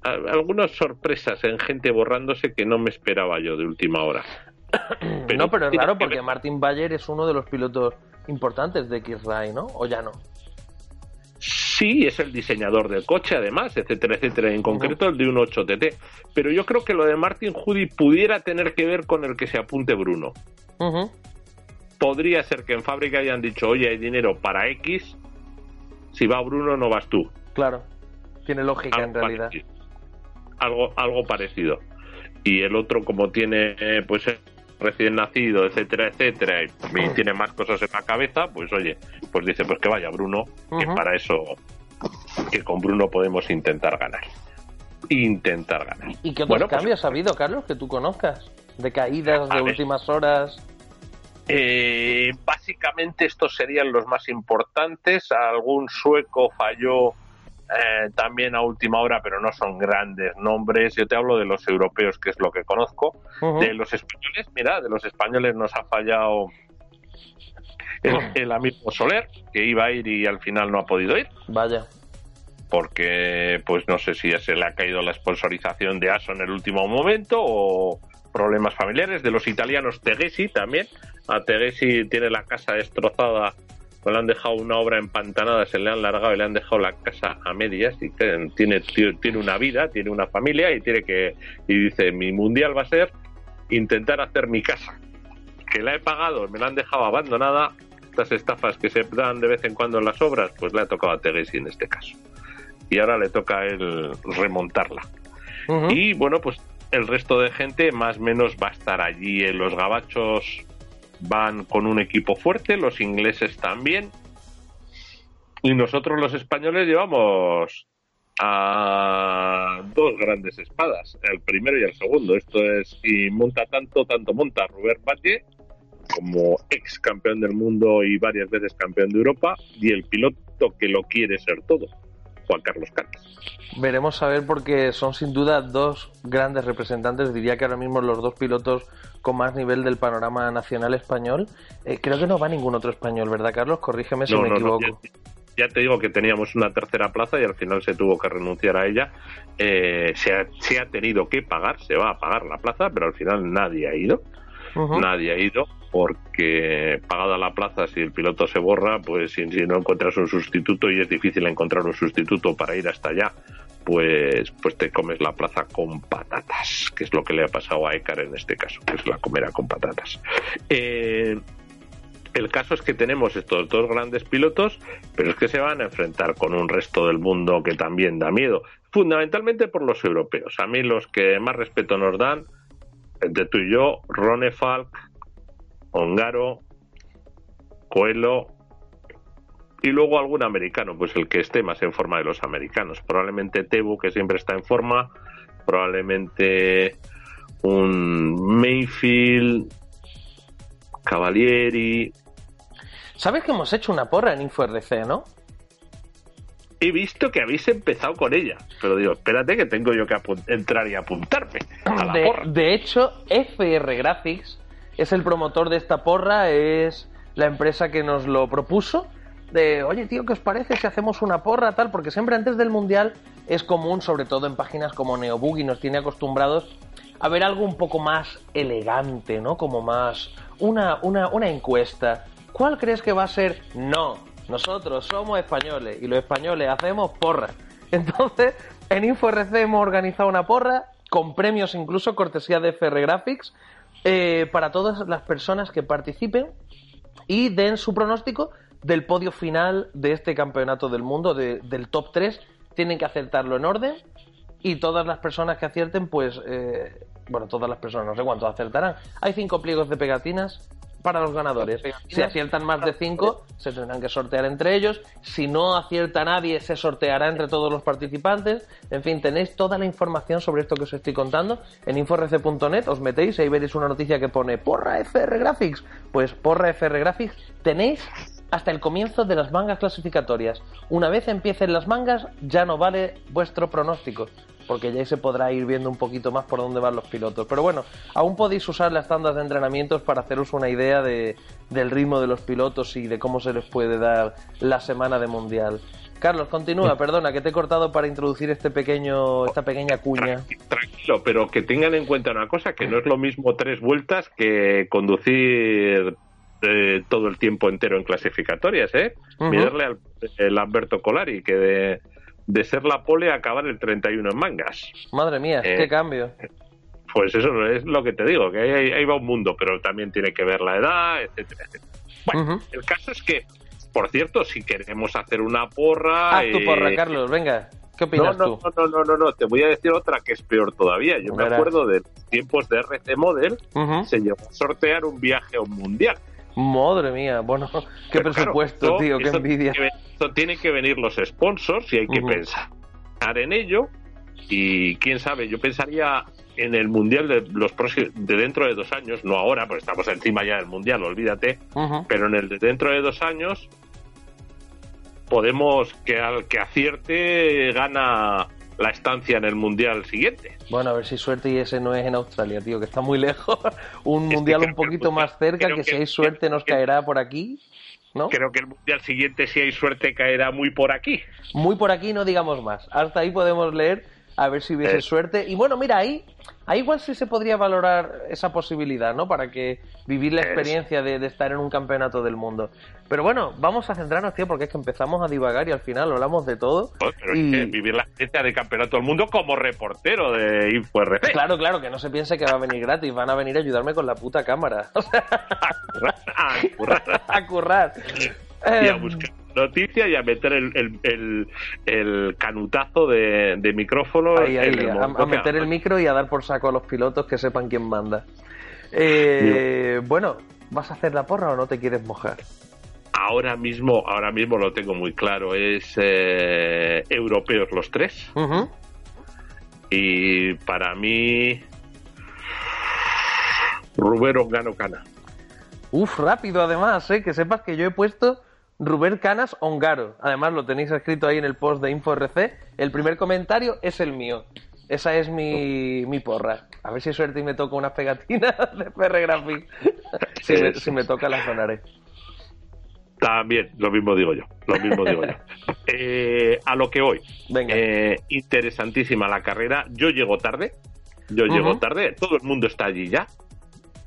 S1: algunas sorpresas en gente borrándose que no me esperaba yo de última hora. *clears throat*
S2: no, pero es raro porque Martin Bayer es uno de los pilotos importantes de X-Ray, ¿no? ¿O ya no?
S1: Sí, es el diseñador del coche, además, etcétera, etcétera, en concreto el de un 8TT. Pero yo creo que lo de Martin Judy pudiera tener que ver con el que se apunte Bruno. Podría ser que en fábrica hayan dicho, oye, hay dinero para X, si va Bruno no vas tú.
S2: Claro, tiene lógica en realidad.
S1: Algo, algo parecido. Y el otro, como tiene, pues recién nacido, etcétera, etcétera, y, tiene más cosas en la cabeza, pues oye, pues dice, pues que vaya Bruno, que para eso, que con Bruno podemos intentar ganar. Intentar ganar.
S2: ¿Y qué otros pues, cambios ha habido, Carlos, que tú conozcas? De caídas, de últimas horas.
S1: Eh, básicamente estos serían los más importantes. Algún sueco falló eh, también a última hora, pero no son grandes nombres. Yo te hablo de los europeos, que es lo que conozco. De los españoles, mira, de los españoles nos ha fallado el, amigo Soler, que iba a ir y al final no ha podido ir.
S2: Vaya.
S1: Porque, pues no sé si ya se le ha caído la sponsorización de ASO en el último momento o problemas familiares. De los italianos, Tegesi también. A Tegesi tiene la casa destrozada le han dejado una obra empantanada, se le han largado y le han dejado la casa a medias y tiene, tiene una vida, tiene una familia y tiene que, y dice, mi mundial va a ser intentar hacer mi casa, que la he pagado, me la han dejado abandonada estas estafas que se dan de vez en cuando en las obras, pues le ha tocado a Tegesi en este caso. Y ahora le toca a él remontarla. Y bueno, pues el resto de gente más o menos va a estar allí. Los gabachos van con un equipo fuerte, los ingleses también. Y nosotros los españoles llevamos a dos grandes espadas, el primero y el segundo. Esto es, y monta tanto, tanto monta Robert Valle como ex campeón del mundo y varias veces campeón de Europa, y el piloto que lo quiere ser todo, Juan Carlos Cantas.
S2: Veremos a ver porque son sin duda dos grandes representantes, diría que ahora mismo los dos pilotos con más nivel del panorama nacional español. Eh, creo que no va ningún otro español, ¿verdad, Carlos? Corrígeme si me equivoco.
S1: ya, te digo que teníamos una tercera plaza y al final se tuvo que renunciar a ella. Eh, se, ha, se, ha, tenido que pagar, se va a pagar la plaza, pero al final nadie ha ido. Nadie ha ido porque pagada la plaza, si el piloto se borra, pues si, no encuentras un sustituto y es difícil encontrar un sustituto para ir hasta allá, pues, pues te comes la plaza con patatas, que es lo que le ha pasado a Ekar en este caso, que es la comera con patatas. Eh, el caso es que tenemos estos dos grandes pilotos, pero es que se van a enfrentar con un resto del mundo que también da miedo, fundamentalmente por los europeos. A mí los que más respeto nos dan, entre tú y yo, Rone Falk, Ongaro, Coelho y luego algún americano, pues el que esté más en forma de los americanos. Probablemente Tebu, que siempre está en forma, probablemente un Mayfield, Cavalieri.
S2: ¿Sabes que hemos hecho una porra en InfoRC, no?
S1: He visto que habéis empezado con ella, pero digo, espérate que tengo yo que entrar y apuntarme a la
S2: de,
S1: porra.
S2: De hecho, FR Graphics es el promotor de esta porra, es la empresa que nos lo propuso. De, oye, tío, ¿qué os parece si hacemos una porra tal? Porque siempre antes del Mundial es común, sobre todo en páginas como Neobug, y nos tiene acostumbrados a ver algo un poco más elegante, ¿no? Como más una, una, una encuesta. ¿Cuál crees que va a ser? No, nosotros somos españoles y los españoles hacemos porra. *laughs* Entonces, en InfoRC hemos organizado una porra con premios incluso cortesía de FR Graphics eh, para todas las personas que participen y den su pronóstico del podio final de este campeonato del mundo, del top 3. Tienen que acertarlo en orden y todas las personas que acierten, pues, eh, bueno, todas las personas, no sé cuántos acertarán. Hay cinco pliegos de pegatinas para los ganadores. Si aciertan más de 5, se tendrán que sortear entre ellos. Si no acierta nadie, se sorteará entre todos los participantes. En fin, tenéis toda la información sobre esto que os estoy contando en inforc.net. Os metéis y ahí veréis una noticia que pone Porra FR Graphics. Pues Porra FR Graphics tenéis hasta el comienzo de las mangas clasificatorias. Una vez empiecen las mangas, ya no vale vuestro pronóstico porque ya se podrá ir viendo un poquito más por dónde van los pilotos. Pero bueno, aún podéis usar las tandas de entrenamientos para haceros una idea de, del ritmo de los pilotos y de cómo se les puede dar la semana de mundial. Carlos, continúa, perdona, que te he cortado para introducir este pequeño, esta pequeña cuña.
S1: Tranquilo, pero que tengan en cuenta una cosa, que no es lo mismo tres vueltas que conducir eh, todo el tiempo entero en clasificatorias, ¿eh? Mirarle al el Alberto Colari, que de, de ser la pole a acabar el 31 en mangas.
S2: Madre mía, qué eh, cambio.
S1: Pues eso es lo que te digo, que ahí, va un mundo, pero también tiene que ver la edad, etcétera, etcétera. Bueno, el caso es que, por cierto, si queremos hacer una porra...
S2: Haz tu porra, Carlos, venga. ¿Qué opinas
S1: no,
S2: tú?
S1: No, no, no, no, te voy a decir otra que es peor todavía. Yo me acuerdo de tiempos de RC Model, se llevó a sortear un viaje a un mundial.
S2: Madre mía, bueno, qué presupuesto, tío, qué envidia.
S1: Esto tiene que venir los sponsors y hay que pensar en ello. Y quién sabe, yo pensaría en el mundial de los de dentro de dos años, no ahora, porque estamos encima ya del mundial, olvídate, pero en el de dentro de dos años podemos que al que acierte gana la estancia en el mundial siguiente.
S2: Bueno, a ver si suerte y ese no es en Australia, tío, que está muy lejos. *laughs* un mundial un poquito más cerca, que, si hay suerte nos caerá por aquí. ¿No?
S1: Creo que el mundial siguiente, si hay suerte, caerá muy por aquí.
S2: Muy por aquí, no digamos más. Hasta ahí podemos leer, a ver si hubiese eh. suerte. Y bueno, mira, ahí Ahí igual sí se podría valorar esa posibilidad, ¿no? Para que vivir la experiencia de, estar en un campeonato del mundo. Pero bueno, vamos a centrarnos, tío, porque es que empezamos a divagar y al final hablamos de todo.
S1: Pues, pero y... es que vivir la experiencia de campeonato del mundo como reportero de InfoRC.
S2: Claro, claro, que no se piense que va a venir gratis, van a venir a ayudarme con la puta cámara. *laughs*
S1: a currar. *laughs*
S2: a currar.
S1: Y a
S2: Em,
S1: buscar noticia y a meter el, el, el, el canutazo de, de micrófono.
S2: Ahí, ahí, a, a meter el micro y a dar por saco a los pilotos que sepan quién manda. Eh, bueno, ¿vas a hacer la porra o no te quieres mojar?
S1: Ahora mismo, ahora mismo lo tengo muy claro. Es eh, europeos los tres. Y para mí, Rubero gano cana.
S2: Uf, rápido además, ¿eh? que sepas que yo he puesto Rubén Canas Ongaro. Además lo tenéis escrito ahí en el post de InfoRC. El primer comentario es el mío. Esa es mi, mi porra. A ver si suerte y me toca unas pegatinas *laughs* de PR Graphic. si, me, si me toca las donaré.
S1: También, lo mismo digo yo. Lo mismo digo yo. *laughs* Eh, a lo que hoy.
S2: Venga.
S1: Eh, interesantísima la carrera. Yo llego tarde. Yo llego tarde. Todo el mundo está allí ya.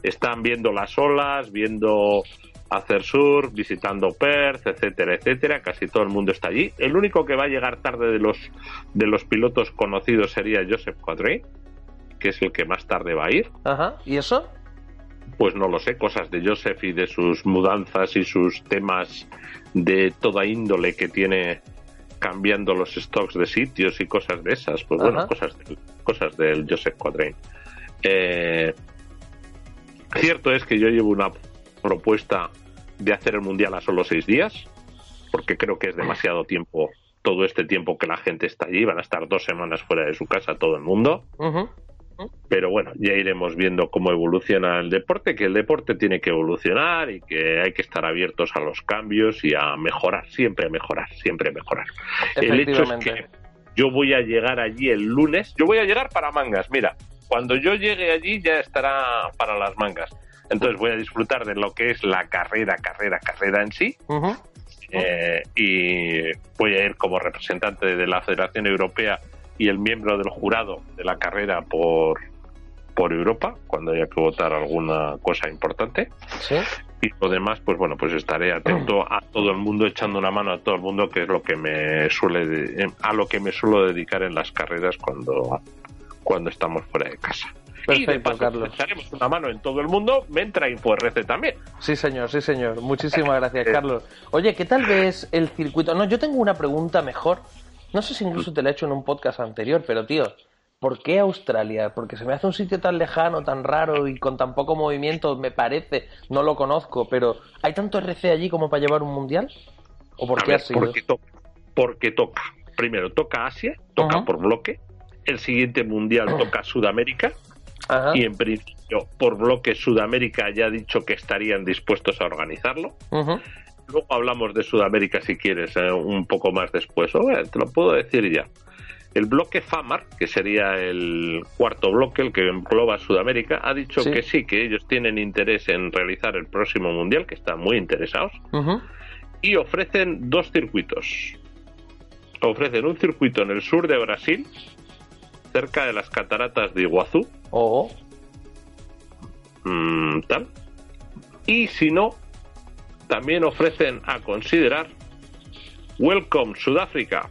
S1: Están viendo las olas, viendo hacer surf, visitando Perth, etcétera, etcétera. Casi todo el mundo está allí. El único que va a llegar tarde de los de los pilotos conocidos sería Joseph Quadri, que es el que más tarde va a ir.
S2: Ajá. ¿Y eso?
S1: Pues no lo sé, cosas de Joseph y de sus mudanzas y sus temas de toda índole que tiene cambiando los stocks de sitios y cosas de esas. Pues bueno, cosas del, cosas del Joseph Quadrain. Eh, cierto es que yo llevo una propuesta de hacer el mundial a solo seis días, porque creo que es demasiado tiempo, todo este tiempo que la gente está allí, van a estar dos semanas fuera de su casa todo el mundo.
S2: Ujú.
S1: Pero bueno, ya iremos viendo cómo evoluciona el deporte, que el deporte tiene que evolucionar y que hay que estar abiertos a los cambios y a mejorar, siempre a mejorar, siempre a mejorar. El hecho es que yo voy a llegar allí el lunes, yo voy a llegar para mangas, mira, cuando yo llegue allí ya estará para las mangas. Entonces voy a disfrutar de lo que es la carrera, carrera, carrera en sí. Eh, y voy a ir como representante de la Federación Europea y el miembro del jurado de la carrera por, por Europa, cuando haya que votar alguna cosa importante.
S2: Sí.
S1: Y lo demás, pues bueno, pues estaré atento a todo el mundo, echando una mano a todo el mundo, que es lo que me suele, de- a lo que me suelo dedicar en las carreras cuando, cuando estamos fuera de casa. y de
S2: Perfecto,
S1: paso,
S2: Carlos.
S1: echaremos una mano en todo el mundo, me entra InfoRC también.
S2: Sí, señor, sí, señor. Muchísimas gracias, *laughs*
S1: Eh.
S2: Carlos. Oye, ¿qué tal ves el circuito? No, yo tengo una pregunta mejor. No sé si incluso te la he hecho en un podcast anterior, pero tío, ¿por qué Australia? Porque se me hace un sitio tan lejano, tan raro y con tan poco movimiento, me parece. No lo conozco, pero ¿hay tanto RC allí como para llevar un mundial? ¿O por
S1: A
S2: qué
S1: ver,
S2: ha sido?
S1: porque, to- porque toca. Primero toca Asia, toca por bloque. El siguiente mundial *clears throat* toca Sudamérica.
S2: Ajá.
S1: Y en principio, por bloque, Sudamérica ya ha dicho que estarían dispuestos a organizarlo. Luego hablamos de Sudamérica si quieres, eh, un poco más después. O, eh, te lo puedo decir ya. El bloque FAMAR, que sería el cuarto bloque, el que engloba Sudamérica, ha dicho
S2: Sí.
S1: que sí, que ellos tienen interés en realizar el próximo mundial, que están muy interesados y ofrecen dos circuitos. Ofrecen un circuito en el sur de Brasil, cerca de las cataratas de Iguazú,
S2: Oh,
S1: mm, tal. Y si no, también ofrecen a considerar Welcome Sudáfrica,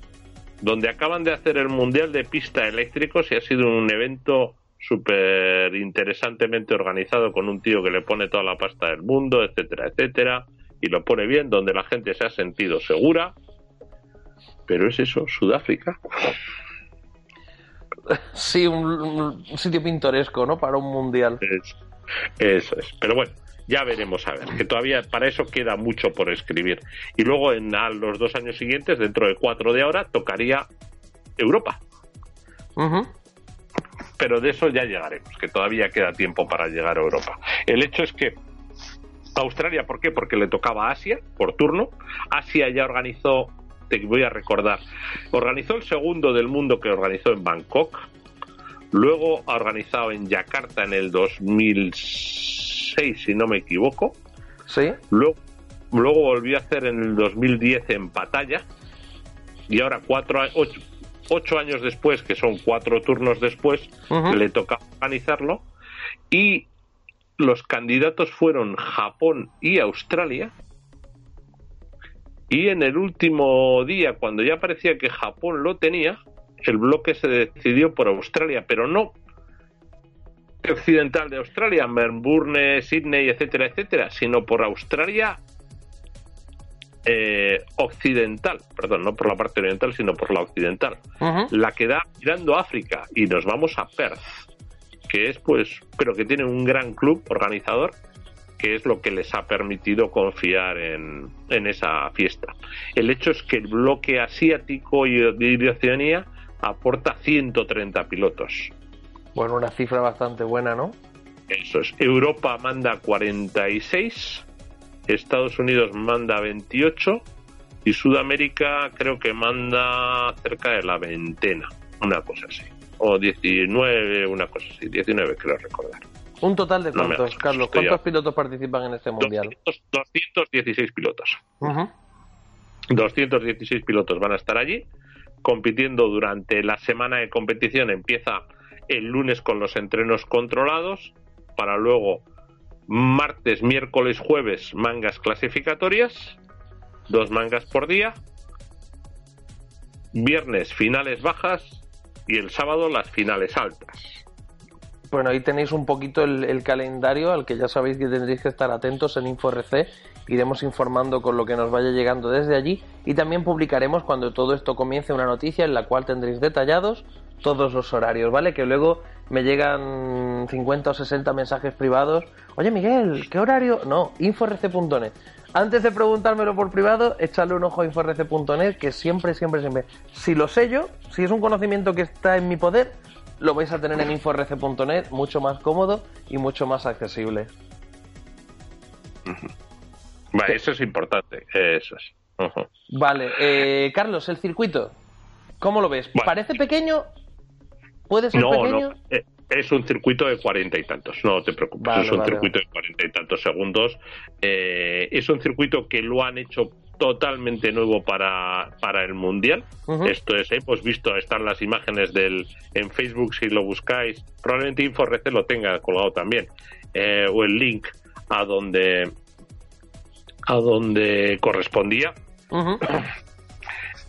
S1: donde acaban de hacer el Mundial de Pista Eléctricos y ha sido un evento súper interesantemente organizado con un tío que le pone toda la pasta del mundo, etcétera, etcétera, y lo pone bien, donde la gente se ha sentido segura. Pero es eso, Sudáfrica.
S2: sí, un, un sitio pintoresco, ¿no? Para un mundial.
S1: Es- eso es. Pero bueno, ya veremos a ver, que todavía para eso queda mucho por escribir. Y luego en a los dos años siguientes, dentro de cuatro de ahora, tocaría Europa. Pero de eso ya llegaremos, que todavía queda tiempo para llegar a Europa. El hecho es que Australia, ¿por qué? Porque le tocaba a Asia por turno. Asia ya organizó, te voy a recordar, organizó el segundo del mundo que organizó en Bangkok. Luego ha organizado en Yakarta en el 2006, si no me equivoco.
S2: Sí.
S1: Luego, luego volvió a hacer en el 2010 en Pattaya. Y ahora, cuatro, ocho, ocho años después, que son cuatro turnos después, le toca organizarlo. Y los candidatos fueron Japón y Australia. Y en el último día, cuando ya parecía que Japón lo tenía, el bloque se decidió por Australia, pero no occidental de Australia, Melbourne, Sydney, etcétera, etcétera, sino por Australia eh, occidental, perdón, no por la parte oriental, sino por la occidental, la que da mirando África y nos vamos a Perth, que es pues, pero que tiene un gran club organizador que es lo que les ha permitido confiar en, en esa fiesta. El hecho es que el bloque asiático y de Oceanía aporta 130 pilotos.
S2: Bueno, una cifra bastante buena, ¿no?
S1: Eso es. Europa manda 46, Estados Unidos manda 28 y Sudamérica creo que manda cerca de la veintena, una cosa así. O 19, una cosa así, 19 creo recordar.
S2: ¿Un total de cuántos, Carlos? ¿Cuántos pilotos participan en este mundial?
S1: 216 pilotos. 216 pilotos van a estar allí compitiendo durante la semana de competición. Empieza el lunes con los entrenos controlados para luego martes, miércoles, jueves mangas clasificatorias, dos mangas por día, viernes finales bajas y el sábado las finales altas.
S2: Bueno, ahí tenéis un poquito el, calendario al que ya sabéis que tendréis que estar atentos en InfoRC. Iremos informando con lo que nos vaya llegando desde allí y también publicaremos cuando todo esto comience una noticia en la cual tendréis detallados todos los horarios, ¿vale? Que luego me llegan 50 o 60 mensajes privados. Oye, Miguel, ¿qué horario? No, inforc.net. Antes de preguntármelo por privado, echarle un ojo a inforc.net, que siempre, siempre, siempre. Si lo sé yo, si es un conocimiento que está en mi poder, lo vais a tener en inforc.net, mucho más cómodo y mucho más accesible.
S1: Vale, eso es importante, eso es.
S2: Vale, eh, Carlos, el circuito, ¿cómo lo ves? ¿Parece pequeño? ¿Puede ser pequeño? No.
S1: Eh, es un circuito de cuarenta y tantos, no te preocupes, es un circuito de cuarenta y tantos segundos. Eh, es un circuito que lo han hecho totalmente nuevo para, para el Mundial. Esto es, hemos visto, están las imágenes del en Facebook si lo buscáis. Probablemente InfoRC lo tenga colgado también. Eh, o el link a donde a donde correspondía. *coughs*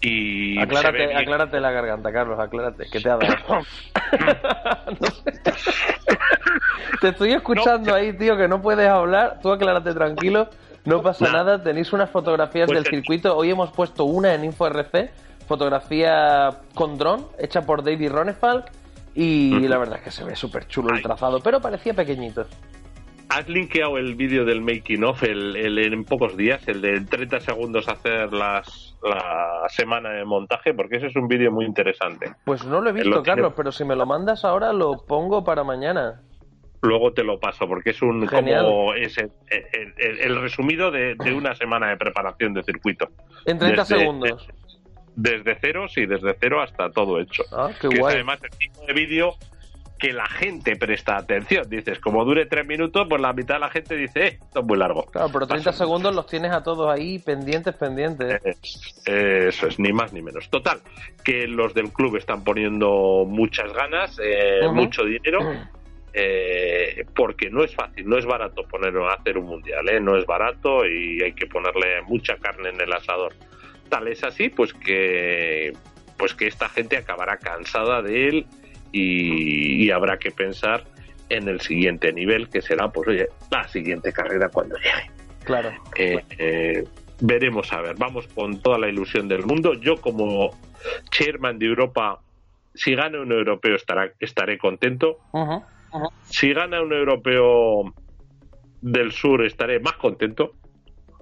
S2: Y aclárate, aclárate la garganta, Carlos, aclárate, que te ha dado. *coughs* *laughs* te estoy escuchando ahí, tío, que no puedes hablar. Tú aclárate tranquilo, no pasa nada. Tenéis unas fotografías pues del circuito. Hoy hemos puesto una en InfoRC, fotografía con dron, hecha por David Ronefalk. Y la verdad es que se ve súper chulo el trazado, pero parecía pequeñito.
S1: ¿Has linkeado el vídeo del making of el, en pocos días, el de 30 segundos hacer las, la semana de montaje? Porque ese es un vídeo muy interesante.
S2: Pues no lo he visto, Carlos, pero si me lo mandas ahora lo pongo para mañana.
S1: Luego te lo paso, porque es un como es el, resumido de, una semana de preparación de circuito.
S2: En 30 segundos.
S1: Desde, cero, sí, desde cero hasta todo hecho.
S2: Ah, qué guay.
S1: además el tipo de vídeo que la gente presta atención. Dices, como dure tres minutos, pues la mitad de la gente dice, eh, esto es muy largo.
S2: Claro, pero 30 segundos los tienes a todos ahí pendientes, pendientes.
S1: eso es, ni más ni menos. Total, que los del club están poniendo muchas ganas, eh, mucho dinero. Eh, porque no es fácil, no es barato poner hacer un mundial, ¿eh? no es barato y hay que ponerle mucha carne en el asador. Tal es así, pues que pues que esta gente acabará cansada de él y, habrá que pensar en el siguiente nivel, que será, pues oye, la siguiente carrera cuando llegue.
S2: Claro.
S1: Eh, eh, veremos a ver, vamos con toda la ilusión del mundo. Yo como chairman de Europa, si gana un europeo estará, estaré contento. Si gana un europeo del sur estaré más contento.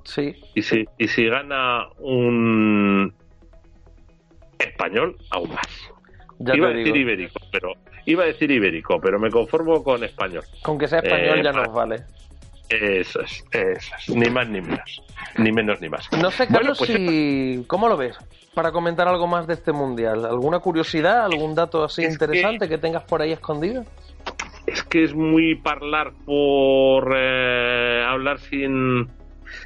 S2: Sí.
S1: Y si, y si gana un español, aún más iba a decir ibérico, pero iba a decir ibérico, pero me conformo con español.
S2: Con que sea español eh, ya nos vale.
S1: Eso es, eso es, ni más ni menos, ni menos ni más.
S2: No sé, Carlos, pues, si... ¿cómo lo ves? Para comentar algo más de este mundial, ¿alguna curiosidad, algún dato así interesante que... tengas por ahí escondido?
S1: Es que es muy parlar por eh, hablar sin...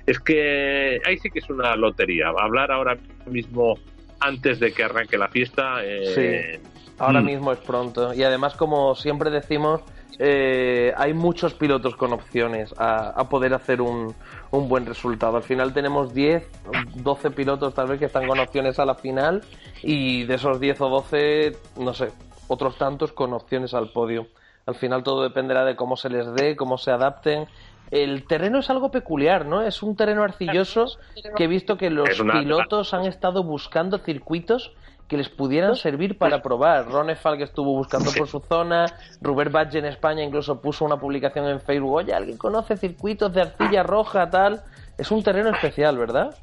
S1: Es que ahí sí que es una lotería. Hablar ahora mismo antes de que arranque la fiesta.
S2: Eh, sí, ahora mm. mismo es pronto. Y además, como siempre decimos, eh, hay muchos pilotos con opciones a, poder hacer un, un, buen resultado. Al final tenemos 10, 12 pilotos tal vez que están con opciones a la final y de esos 10 o 12, no sé, otros tantos con opciones al podio. Al final todo dependerá de cómo se les dé, cómo se adapten. El terreno es algo peculiar, ¿no? Es un terreno arcilloso que he visto que los pilotos han estado buscando circuitos que les pudieran servir para probar. que estuvo buscando por su zona, Rubert Badge en España incluso puso una publicación en Facebook, oye, ¿alguien conoce circuitos de arcilla roja, tal? Es un terreno especial, ¿verdad?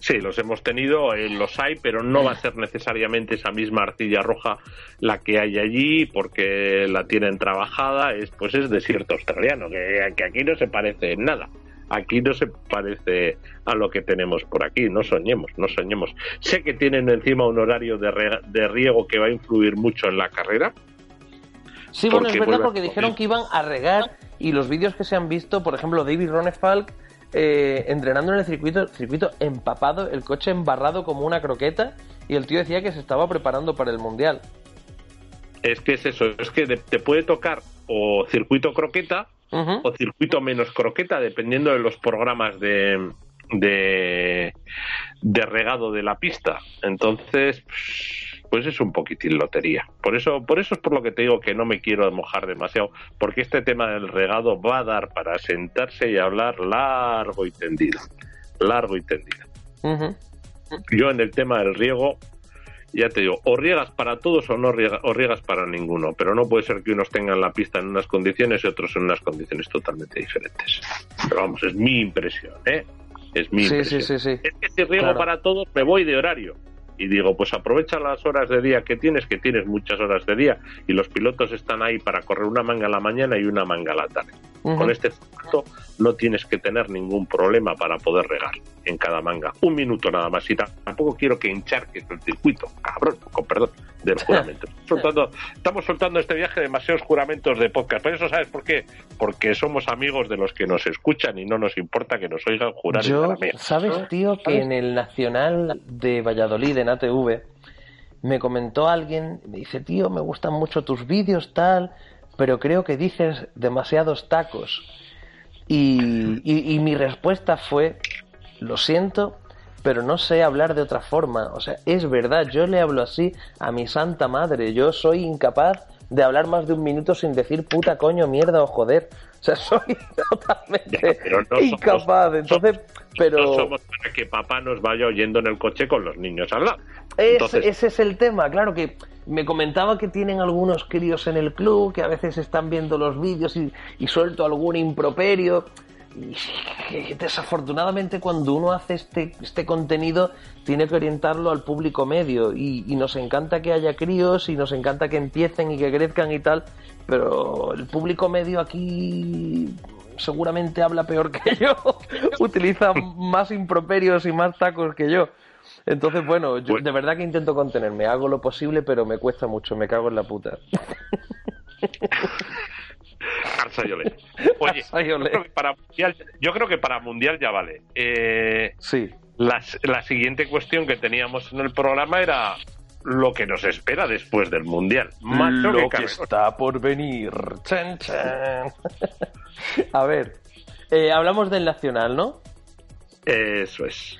S1: Sí, los hemos tenido, eh, los hay, pero no va a ser necesariamente esa misma arcilla roja la que hay allí, porque la tienen trabajada, es, pues es desierto australiano, que, que aquí no se parece en nada aquí no se parece a lo que tenemos por aquí, no soñemos, no soñemos. Sé que tienen encima un horario de, riego que va a influir mucho en la carrera.
S2: Sí, bueno, es verdad porque dijeron que iban a regar y los vídeos que se han visto, por ejemplo, David Ronefalk eh, entrenando en el circuito, circuito empapado, el coche embarrado como una croqueta y el tío decía que se estaba preparando para el Mundial.
S1: Es que es eso, es que te puede tocar o circuito croqueta o circuito menos croqueta, dependiendo de los programas de, de, regado de la pista. Entonces, pues es un poquitín lotería. Por eso, por eso es por lo que te digo que no me quiero mojar demasiado, porque este tema del regado va a dar para sentarse y hablar largo y tendido. Largo y tendido. Yo en el tema del riego ya te digo, o riegas para todos o no riegas, o riegas para ninguno, pero no puede ser que unos tengan la pista en unas condiciones y otros en unas condiciones totalmente diferentes. Pero vamos, es mi impresión, ¿eh? Es mi impresión.
S2: Sí, sí,
S1: es que si riego para todos, me voy de horario. Y digo, pues aprovecha las horas de día que tienes, que tienes muchas horas de día, y los pilotos están ahí para correr una manga a la mañana y una manga a la tarde. Con este formato no tienes que tener ningún problema para poder regar en cada manga. Un minuto nada más. Y tampoco quiero que encharques el circuito, cabrón, con perdón, del *laughs* juramento. soltando, estamos soltando este viaje demasiados juramentos de podcast. Por eso, ¿sabes por qué? Porque somos amigos de los que nos escuchan y no nos importa que nos oigan jurar
S2: Yo, ¿Sabes, tío, que en el Nacional de Valladolid, en ATV, me comentó alguien, me dice, tío, me gustan mucho tus vídeos, tal pero creo que dices demasiados tacos. Y, mi respuesta fue, lo siento, pero no sé hablar de otra forma. O sea, es verdad, yo le hablo así a mi santa madre. Yo soy incapaz de hablar más de un minuto sin decir puta, coño, mierda o joder. O sea, soy totalmente incapaz. Entonces, pero.
S1: No somos para que papá nos vaya oyendo en el coche con los niños al lado.
S2: Ese es el tema, claro que me comentaba que tienen algunos críos en el club, que a veces están viendo los vídeos y, suelto algún improperio. Y desafortunadamente cuando uno hace este, este contenido tiene que orientarlo al público medio y, nos encanta que haya críos y nos encanta que empiecen y que crezcan y tal, pero el público medio aquí seguramente habla peor que *laughs* yo, utiliza más improperios y más tacos que yo. Entonces, bueno, yo pues- de verdad que intento contenerme, hago lo posible, pero me cuesta mucho, me cago en la puta. *laughs* *laughs*
S1: Oye, yo creo, que para mundial, yo creo que para Mundial ya vale. Eh,
S2: sí.
S1: La, la siguiente cuestión que teníamos en el programa era lo que nos espera después del Mundial.
S2: lo que, está por venir. *laughs* A ver, eh, hablamos del Nacional, ¿no?
S1: Eso es.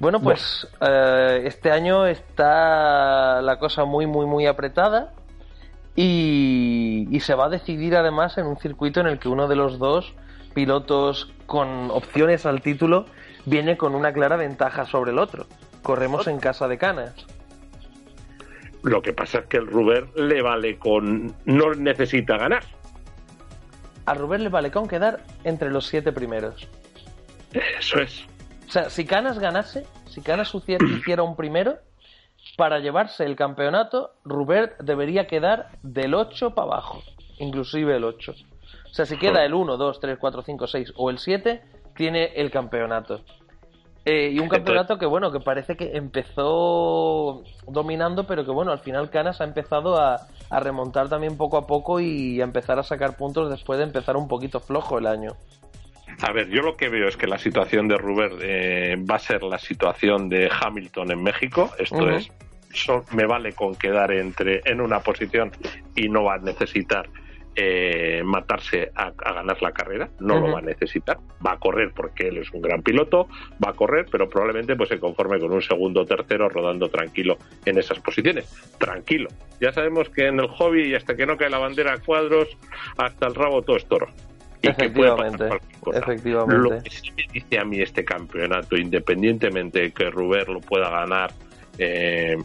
S2: Bueno, pues eh, este año está la cosa muy, muy, muy apretada y, se va a decidir además en un circuito en el que uno de los dos pilotos con opciones al título viene con una clara ventaja sobre el otro. Corremos en casa de canas.
S1: Lo que pasa es que el Ruber le vale con... no necesita ganar.
S2: A Ruber le vale con quedar entre los siete primeros.
S1: Eso es.
S2: O sea, si Canas ganase, si Canas *clears throat* hiciera un primero, para llevarse el campeonato, Rubert debería quedar del 8 para abajo, inclusive el 8. O sea, si queda el 1, 2, 3, 4, 5, 6 o el 7, tiene el campeonato. Eh, y un campeonato que, bueno, que parece que empezó dominando, pero que, bueno, al final Canas ha empezado a, a remontar también poco a poco y a empezar a sacar puntos después de empezar un poquito flojo el año.
S1: A ver, yo lo que veo es que la situación de Ruber eh, va a ser la situación de Hamilton en México. Esto es, me vale con quedar entre en una posición y no va a necesitar eh, matarse a, ganar la carrera, no lo va a necesitar, va a correr porque él es un gran piloto, va a correr, pero probablemente pues se conforme con un segundo o tercero rodando tranquilo en esas posiciones. Tranquilo. Ya sabemos que en el hobby y hasta que no cae la bandera a cuadros, hasta el rabo todo es toro.
S2: Y efectivamente, efectivamente.
S1: Lo que sí me dice a mí este campeonato, independientemente de que Ruber lo pueda ganar, eh,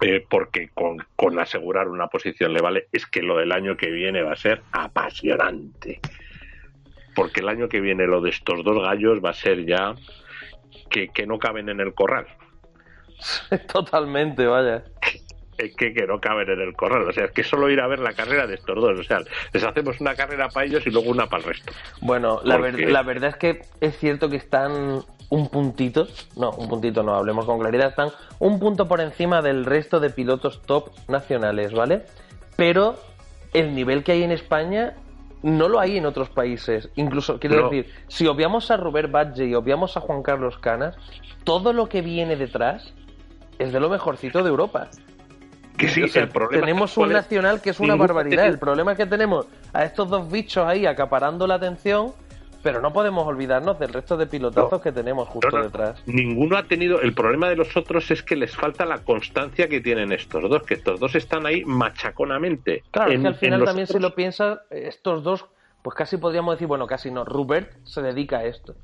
S1: eh, porque con, con, asegurar una posición le vale, es que lo del año que viene va a ser apasionante. Porque el año que viene lo de estos dos gallos va a ser ya que, que no caben en el corral. *laughs*
S2: Totalmente, vaya
S1: es que, que, no caben en el corral. O sea, es que solo ir a ver la carrera de estos dos. O sea, les hacemos una carrera para ellos y luego una para el resto.
S2: Bueno, la, la verdad es que es cierto que están un puntito, no, un puntito no, hablemos con claridad, están un punto por encima del resto de pilotos top nacionales, ¿vale? Pero el nivel que hay en España no lo hay en otros países. Incluso, quiero decir, si obviamos a Robert Badge y obviamos a Juan Carlos Canas, todo lo que viene detrás es de lo mejorcito de Europa.
S1: Que sí, el problema
S2: tenemos un nacional que es una barbaridad. El problema es que tenemos a estos dos bichos ahí acaparando la atención, pero no podemos olvidarnos del resto de pilotazos que tenemos justo detrás.
S1: Ninguno ha tenido. El problema de los otros es que les falta la constancia que tienen estos dos, que estos dos están ahí machaconamente.
S2: Claro, es que al final también, si lo piensas, estos dos, pues casi podríamos decir, bueno, casi no. Rubert se dedica a esto.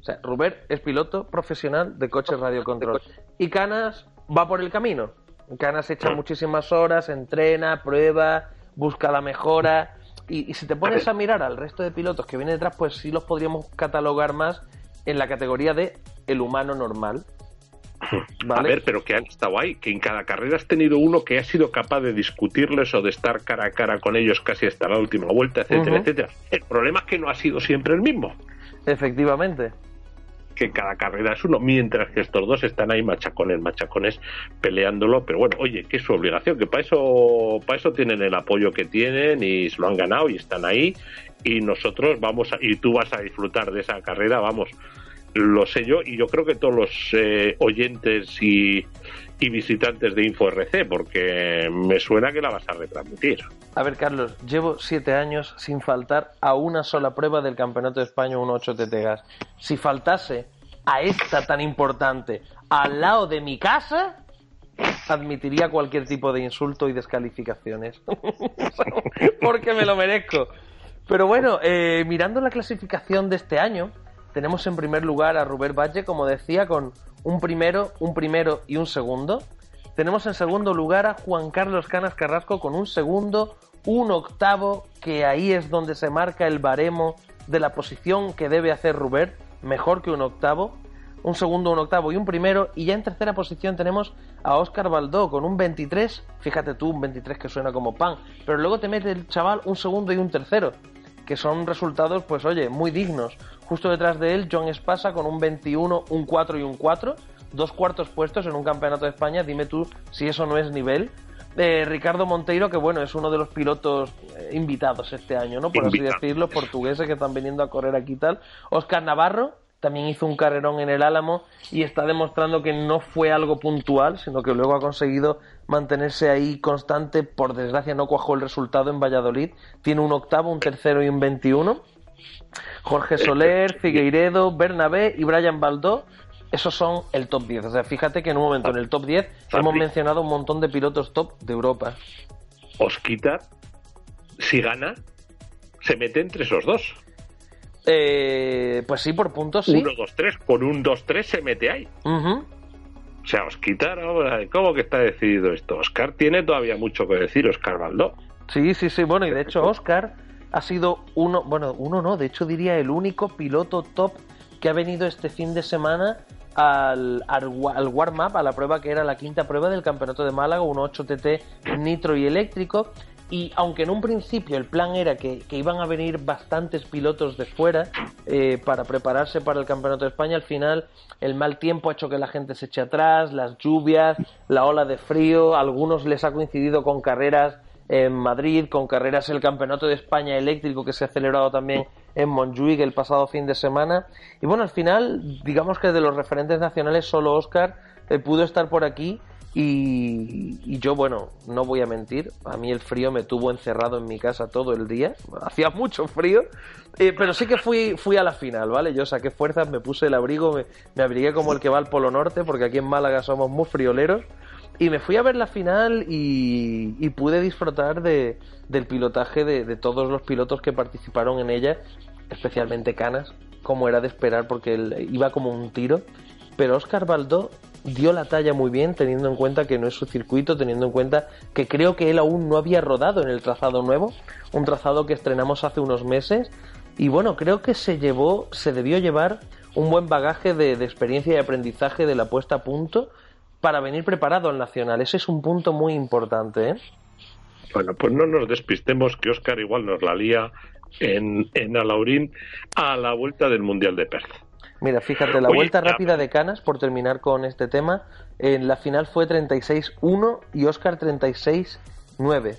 S2: O sea, Rubert es piloto profesional de coches radiocontrol. Y Canas va por el camino Canas echa muchísimas horas, entrena, prueba, busca la mejora. Y, si te pones a mirar al resto de pilotos que vienen detrás, pues sí los podríamos catalogar más en la categoría de el humano normal.
S1: A ver, pero que han estado ahí, que en cada carrera has tenido uno que ha sido capaz de discutirles o de estar cara a cara con ellos casi hasta la última vuelta, etcétera, etcétera. El problema es que no ha sido siempre el mismo.
S2: Efectivamente
S1: que cada carrera es uno, mientras que estos dos están ahí machacones, machacones peleándolo, pero bueno, oye, que es su obligación, que para eso, para eso tienen el apoyo que tienen y lo han ganado y están ahí y nosotros vamos a, y tú vas a disfrutar de esa carrera, vamos, lo sé yo y yo creo que todos los eh, oyentes y, y visitantes de InfoRC, porque me suena que la vas a retransmitir.
S2: A ver, Carlos, llevo siete años sin faltar a una sola prueba del Campeonato de España 1.8 TT Gas. Si faltase a esta tan importante al lado de mi casa, admitiría cualquier tipo de insulto y descalificaciones. *laughs* porque me lo merezco. Pero bueno, eh, mirando la clasificación de este año, tenemos en primer lugar a Rubén Valle, como decía, con un primero, un primero y un segundo. Tenemos en segundo lugar a Juan Carlos Canas Carrasco con un segundo, un octavo, que ahí es donde se marca el baremo de la posición que debe hacer Rubert, mejor que un octavo. Un segundo, un octavo y un primero. Y ya en tercera posición tenemos a Oscar Baldó con un 23. Fíjate tú, un 23 que suena como pan. Pero luego te mete el chaval un segundo y un tercero. Que son resultados, pues oye, muy dignos. Justo detrás de él, John Espasa con un 21, un 4 y un 4. Dos cuartos puestos en un campeonato de España. Dime tú si eso no es nivel. Eh, Ricardo Monteiro, que bueno, es uno de los pilotos eh, invitados este año, ¿no? Por así decirlo, portugueses que están viniendo a correr aquí y tal. Oscar Navarro, también hizo un carrerón en el Álamo y está demostrando que no fue algo puntual, sino que luego ha conseguido mantenerse ahí constante. Por desgracia no cuajó el resultado en Valladolid. Tiene un octavo, un tercero y un 21. Jorge Soler, Figueiredo, Bernabé y Brian Baldó. Esos son el top 10. O sea, fíjate que en un momento en el top 10 hemos mencionado un montón de pilotos top de Europa.
S1: Osquita, si gana, se mete entre esos dos.
S2: Eh, pues sí, por puntos sí.
S1: 1, 2, 3. Con un 2, 3 se mete ahí. O sea, Osquita, ¿cómo que está decidido esto? Oscar tiene todavía mucho que decir, Oscar Baldó.
S2: Sí, sí, sí. Bueno, y de hecho, Oscar ha sido uno, bueno, uno no, de hecho diría el único piloto top que ha venido este fin de semana al, al, warm-up, a la prueba que era la quinta prueba del Campeonato de Málaga, un 8TT nitro y eléctrico. Y aunque en un principio el plan era que, iban a venir bastantes pilotos de fuera eh, para prepararse para el Campeonato de España, al final el mal tiempo ha hecho que la gente se eche atrás, las lluvias, la ola de frío, algunos les ha coincidido con carreras en Madrid, con carreras el Campeonato de España eléctrico que se ha celebrado también en Montjuic el pasado fin de semana. Y bueno, al final, digamos que de los referentes nacionales, solo Oscar eh, pudo estar por aquí Y, yo, bueno, no voy a mentir, a mí el frío me tuvo encerrado en mi casa todo el día, *laughs* hacía mucho frío, eh, pero sí que fui, fui a la final, ¿vale? Yo saqué fuerzas, me puse el abrigo, me, abrigué como el que va al Polo Norte, porque aquí en Málaga somos muy frioleros, y me fui a ver la final y, pude disfrutar de, del pilotaje de, todos los pilotos que participaron en ella, especialmente Canas, como era de esperar, porque iba como un tiro. Pero Oscar Baldó dio la talla muy bien, teniendo en cuenta que no es su circuito, teniendo en cuenta que creo que él aún no había rodado en el trazado nuevo, un trazado que estrenamos hace unos meses. Y bueno, creo que se llevó, se debió llevar un buen bagaje de, experiencia y aprendizaje de la puesta a punto para venir preparado al Nacional. Ese es un punto muy importante. ¿eh?
S1: Bueno, pues no nos despistemos que Oscar igual nos la lía en, en Alaurín a la vuelta del Mundial de Perth.
S2: Mira, fíjate, la vuelta rápida de Canas, por terminar con este tema, en la final fue 36-1 y Oscar 36-9.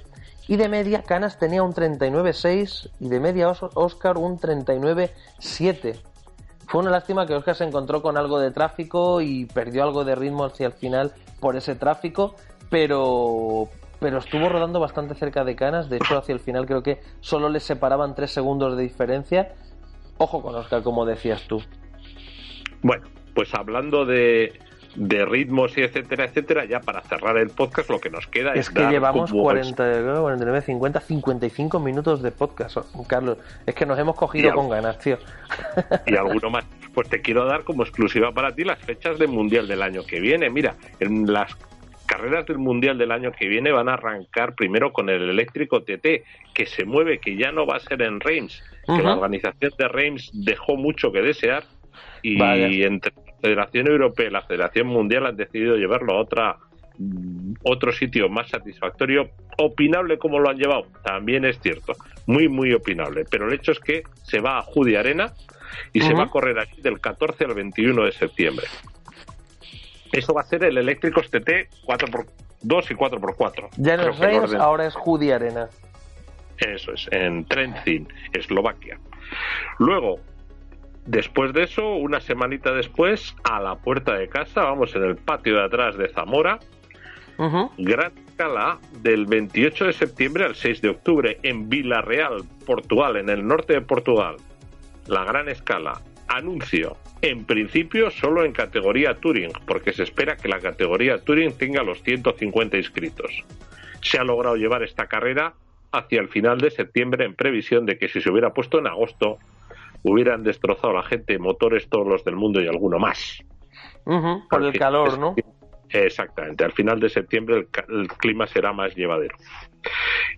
S2: Y de media, Canas tenía un 39-6 y de media Oscar un 39-7. Fue una lástima que Oscar se encontró con algo de tráfico y perdió algo de ritmo hacia el final por ese tráfico, pero, pero estuvo rodando bastante cerca de Canas. De hecho, hacia el final creo que solo le separaban tres segundos de diferencia. Ojo con Oscar, como decías tú.
S1: Bueno, pues hablando de, de ritmos y etcétera, etcétera, ya para cerrar el podcast lo que nos queda
S2: es, es que llevamos 40, 49, 50, 55 minutos de podcast, Carlos. Es que nos hemos cogido con ganas, tío.
S1: Y *laughs* alguno más. Pues te quiero dar como exclusiva para ti las fechas del Mundial del año que viene. Mira, en las carreras del Mundial del año que viene van a arrancar primero con el eléctrico TT, que se mueve, que ya no va a ser en Reims, que la organización de Reims dejó mucho que desear y entre Federación Europea y la Federación Mundial han decidido llevarlo a otra otro sitio más satisfactorio. Opinable como lo han llevado, también es cierto, muy, muy opinable. Pero el hecho es que se va a Judy Arena y se va a correr aquí del 14 al 21 de septiembre. Eso va a ser el eléctrico TT 4x2 y 4x4.
S2: Ya no es ahora es Judy Arena.
S1: Eso es, en Trentin, Eslovaquia. Luego, Después de eso, una semanita después, a la puerta de casa, vamos en el patio de atrás de Zamora, gran escala del 28 de septiembre al 6 de octubre en Villarreal, Portugal, en el norte de Portugal. La gran escala. Anuncio. En principio solo en categoría Touring, porque se espera que la categoría Touring tenga los 150 inscritos. Se ha logrado llevar esta carrera hacia el final de septiembre en previsión de que si se hubiera puesto en agosto hubieran destrozado la gente motores todos los del mundo y alguno más.
S2: por el calor, ¿no?
S1: Exactamente, al final de septiembre el, clima será más llevadero.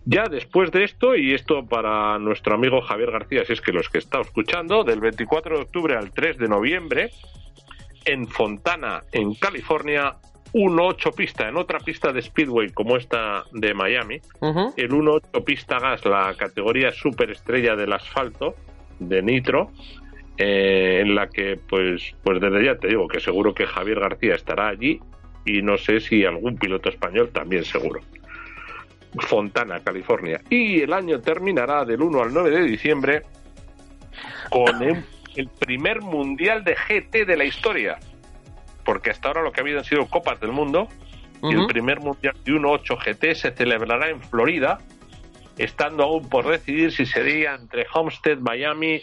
S1: Ya después de esto, y esto para nuestro amigo Javier García, si es que los que está escuchando, del 24 de octubre al 3 de noviembre, en Fontana, en California, 1.8 pista, en otra pista de Speedway como esta de Miami, el 1.8 pista gas, la categoría superestrella del asfalto, de Nitro, eh, en la que, pues, pues desde ya te digo que seguro que Javier García estará allí y no sé si algún piloto español también seguro. Fontana, California. Y el año terminará del 1 al 9 de diciembre con el, primer mundial de GT de la historia. Porque hasta ahora lo que ha habido han sido Copas del Mundo. Y el primer mundial de 1.8 GT se celebrará en Florida estando aún por decidir si sería entre Homestead, Miami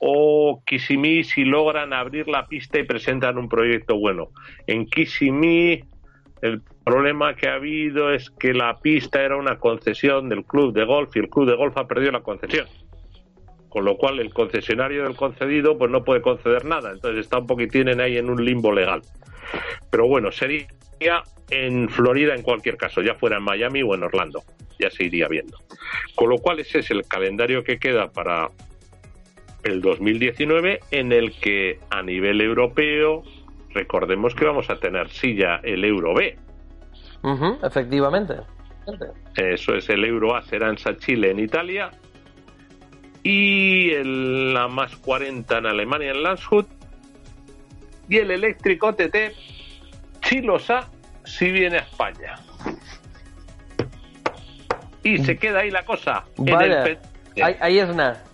S1: o Kissimmee si logran abrir la pista y presentan un proyecto bueno. En Kissimmee el problema que ha habido es que la pista era una concesión del club de golf y el club de golf ha perdido la concesión. Con lo cual el concesionario del concedido pues no puede conceder nada, entonces está un poquitín ahí en un limbo legal. Pero bueno, sería en Florida en cualquier caso, ya fuera en Miami o en Orlando, ya se iría viendo. Con lo cual ese es el calendario que queda para el 2019 en el que a nivel europeo recordemos que vamos a tener silla el Euro B.
S2: efectivamente.
S1: Eso es, el Euro A será en Chile en Italia y el, la más 40 en Alemania en Landshut y el eléctrico TT Chilosa si viene a España. Y se queda ahí la cosa.
S2: ahí, es nada.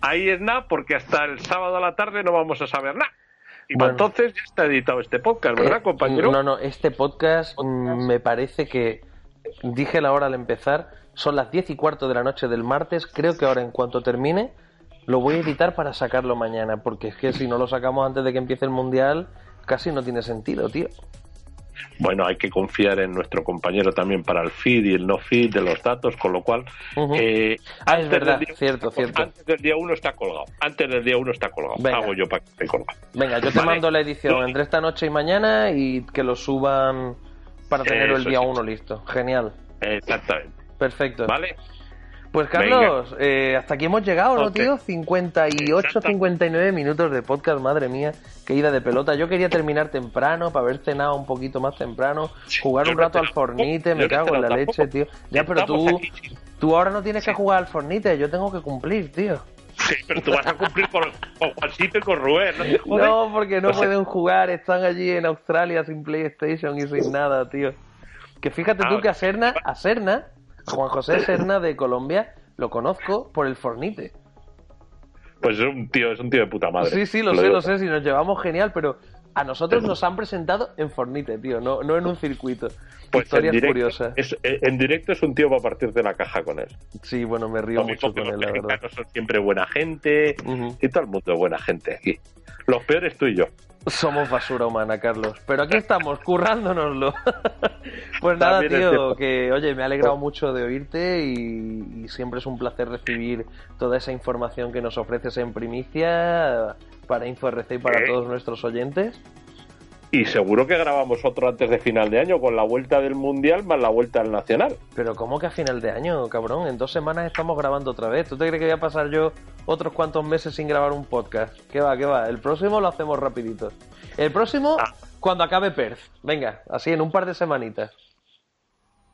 S1: Ahí es nada porque hasta el sábado a la tarde no vamos a saber nada. Y entonces ya está editado este podcast, ¿verdad,
S2: Eh,
S1: compañero?
S2: No, no, este podcast mm, me parece que dije la hora al empezar, son las diez y cuarto de la noche del martes, creo que ahora en cuanto termine lo voy a editar para sacarlo mañana, porque es que si no lo sacamos antes de que empiece el mundial, casi no tiene sentido, tío.
S1: Bueno, hay que confiar en nuestro compañero también para el feed y el no feed de los datos, con lo cual. Eh,
S2: Ah, es verdad,
S1: día-
S2: cierto, cierto.
S1: Antes del día uno está colgado. Antes del día uno está colgado.
S2: Venga.
S1: Hago yo para que esté colgado.
S2: Venga, yo te
S1: Vale.
S2: mando la edición entre esta noche y mañana y que lo suban para tenerlo el día uno listo. Genial.
S1: Exactamente.
S2: Perfecto.
S1: ¿Vale?
S2: Pues Carlos, eh, hasta aquí hemos llegado, ¿no,
S1: Ok.
S2: tío? 58,
S1: Exacto.
S2: 59 minutos de podcast, madre mía, qué ida de pelota. Yo quería terminar temprano para haber cenado un poquito más temprano, jugar un
S1: no
S2: rato al Fornite,
S1: tampoco,
S2: me cago en la leche, tío. Ya, pero tú,
S1: aquí,
S2: tú ahora no tienes que jugar al Fornite, yo tengo que cumplir, tío.
S1: Sí, pero tú vas a cumplir con, con Juancito y con Rubén, ¿no te *laughs* jodes?
S2: No, porque no
S1: O sea,
S2: pueden jugar, están allí en Australia sin PlayStation y sin nada, tío. Que fíjate tú
S1: Ah,
S2: que a Serna, a Serna, Juan José Serna de Colombia, lo conozco por el Fornite.
S1: Pues es un tío, es un tío de puta madre.
S2: Sí, sí, lo, sé,
S1: digo.
S2: lo sé, si nos llevamos genial, pero a nosotros nos han presentado en Fornite, tío, no, no en un circuito.
S1: Pues
S2: Historias
S1: en directo,
S2: curiosas.
S1: es- eh, en directo es un tío para partir de la caja con él.
S2: Sí, bueno, me río
S1: Lo
S2: mucho con él, la verdad.
S1: son siempre buena gente y todo el mundo buena gente aquí. Los peores tú y yo.
S2: Somos basura humana, Carlos. Pero aquí estamos, currándonoslo. *laughs* pues nada,
S1: También
S2: tío, que oye, me ha alegrado mucho de oírte y, y siempre es un placer recibir toda esa información que nos ofreces en primicia para InfoRC y para todos nuestros oyentes.
S1: Y seguro que grabamos otro antes de final de año con la vuelta del Mundial más la vuelta al Nacional.
S2: Pero ¿cómo que a final de año, cabrón? En dos semanas estamos grabando otra vez. ¿Tú te crees que voy a pasar yo otros cuantos meses sin grabar un podcast? ¿Qué va, qué va? El próximo lo hacemos rapidito. El próximo,
S1: Ah.
S2: cuando acabe Perth. Venga, así en un par de semanitas.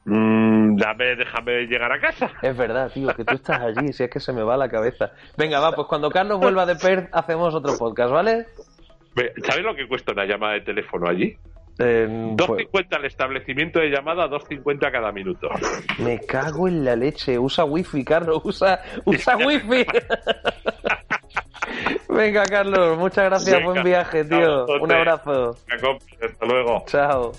S1: Mm, dame, déjame llegar a casa.
S2: Es verdad, tío, que tú estás allí, si es que se me va la cabeza. Venga, va, pues cuando Carlos vuelva de Perth hacemos otro podcast, ¿vale?
S1: ¿Sabes lo que cuesta una llamada de teléfono allí?
S2: Eh, pues,
S1: 2.50 el establecimiento de llamada, 2.50 cada minuto.
S2: me cago en la leche. Usa wifi, Carlos, usa, usa *laughs* wifi. Venga, Carlos, muchas gracias,
S1: Venga,
S2: buen viaje, tío. Un abrazo.
S1: Hasta luego.
S2: Chao.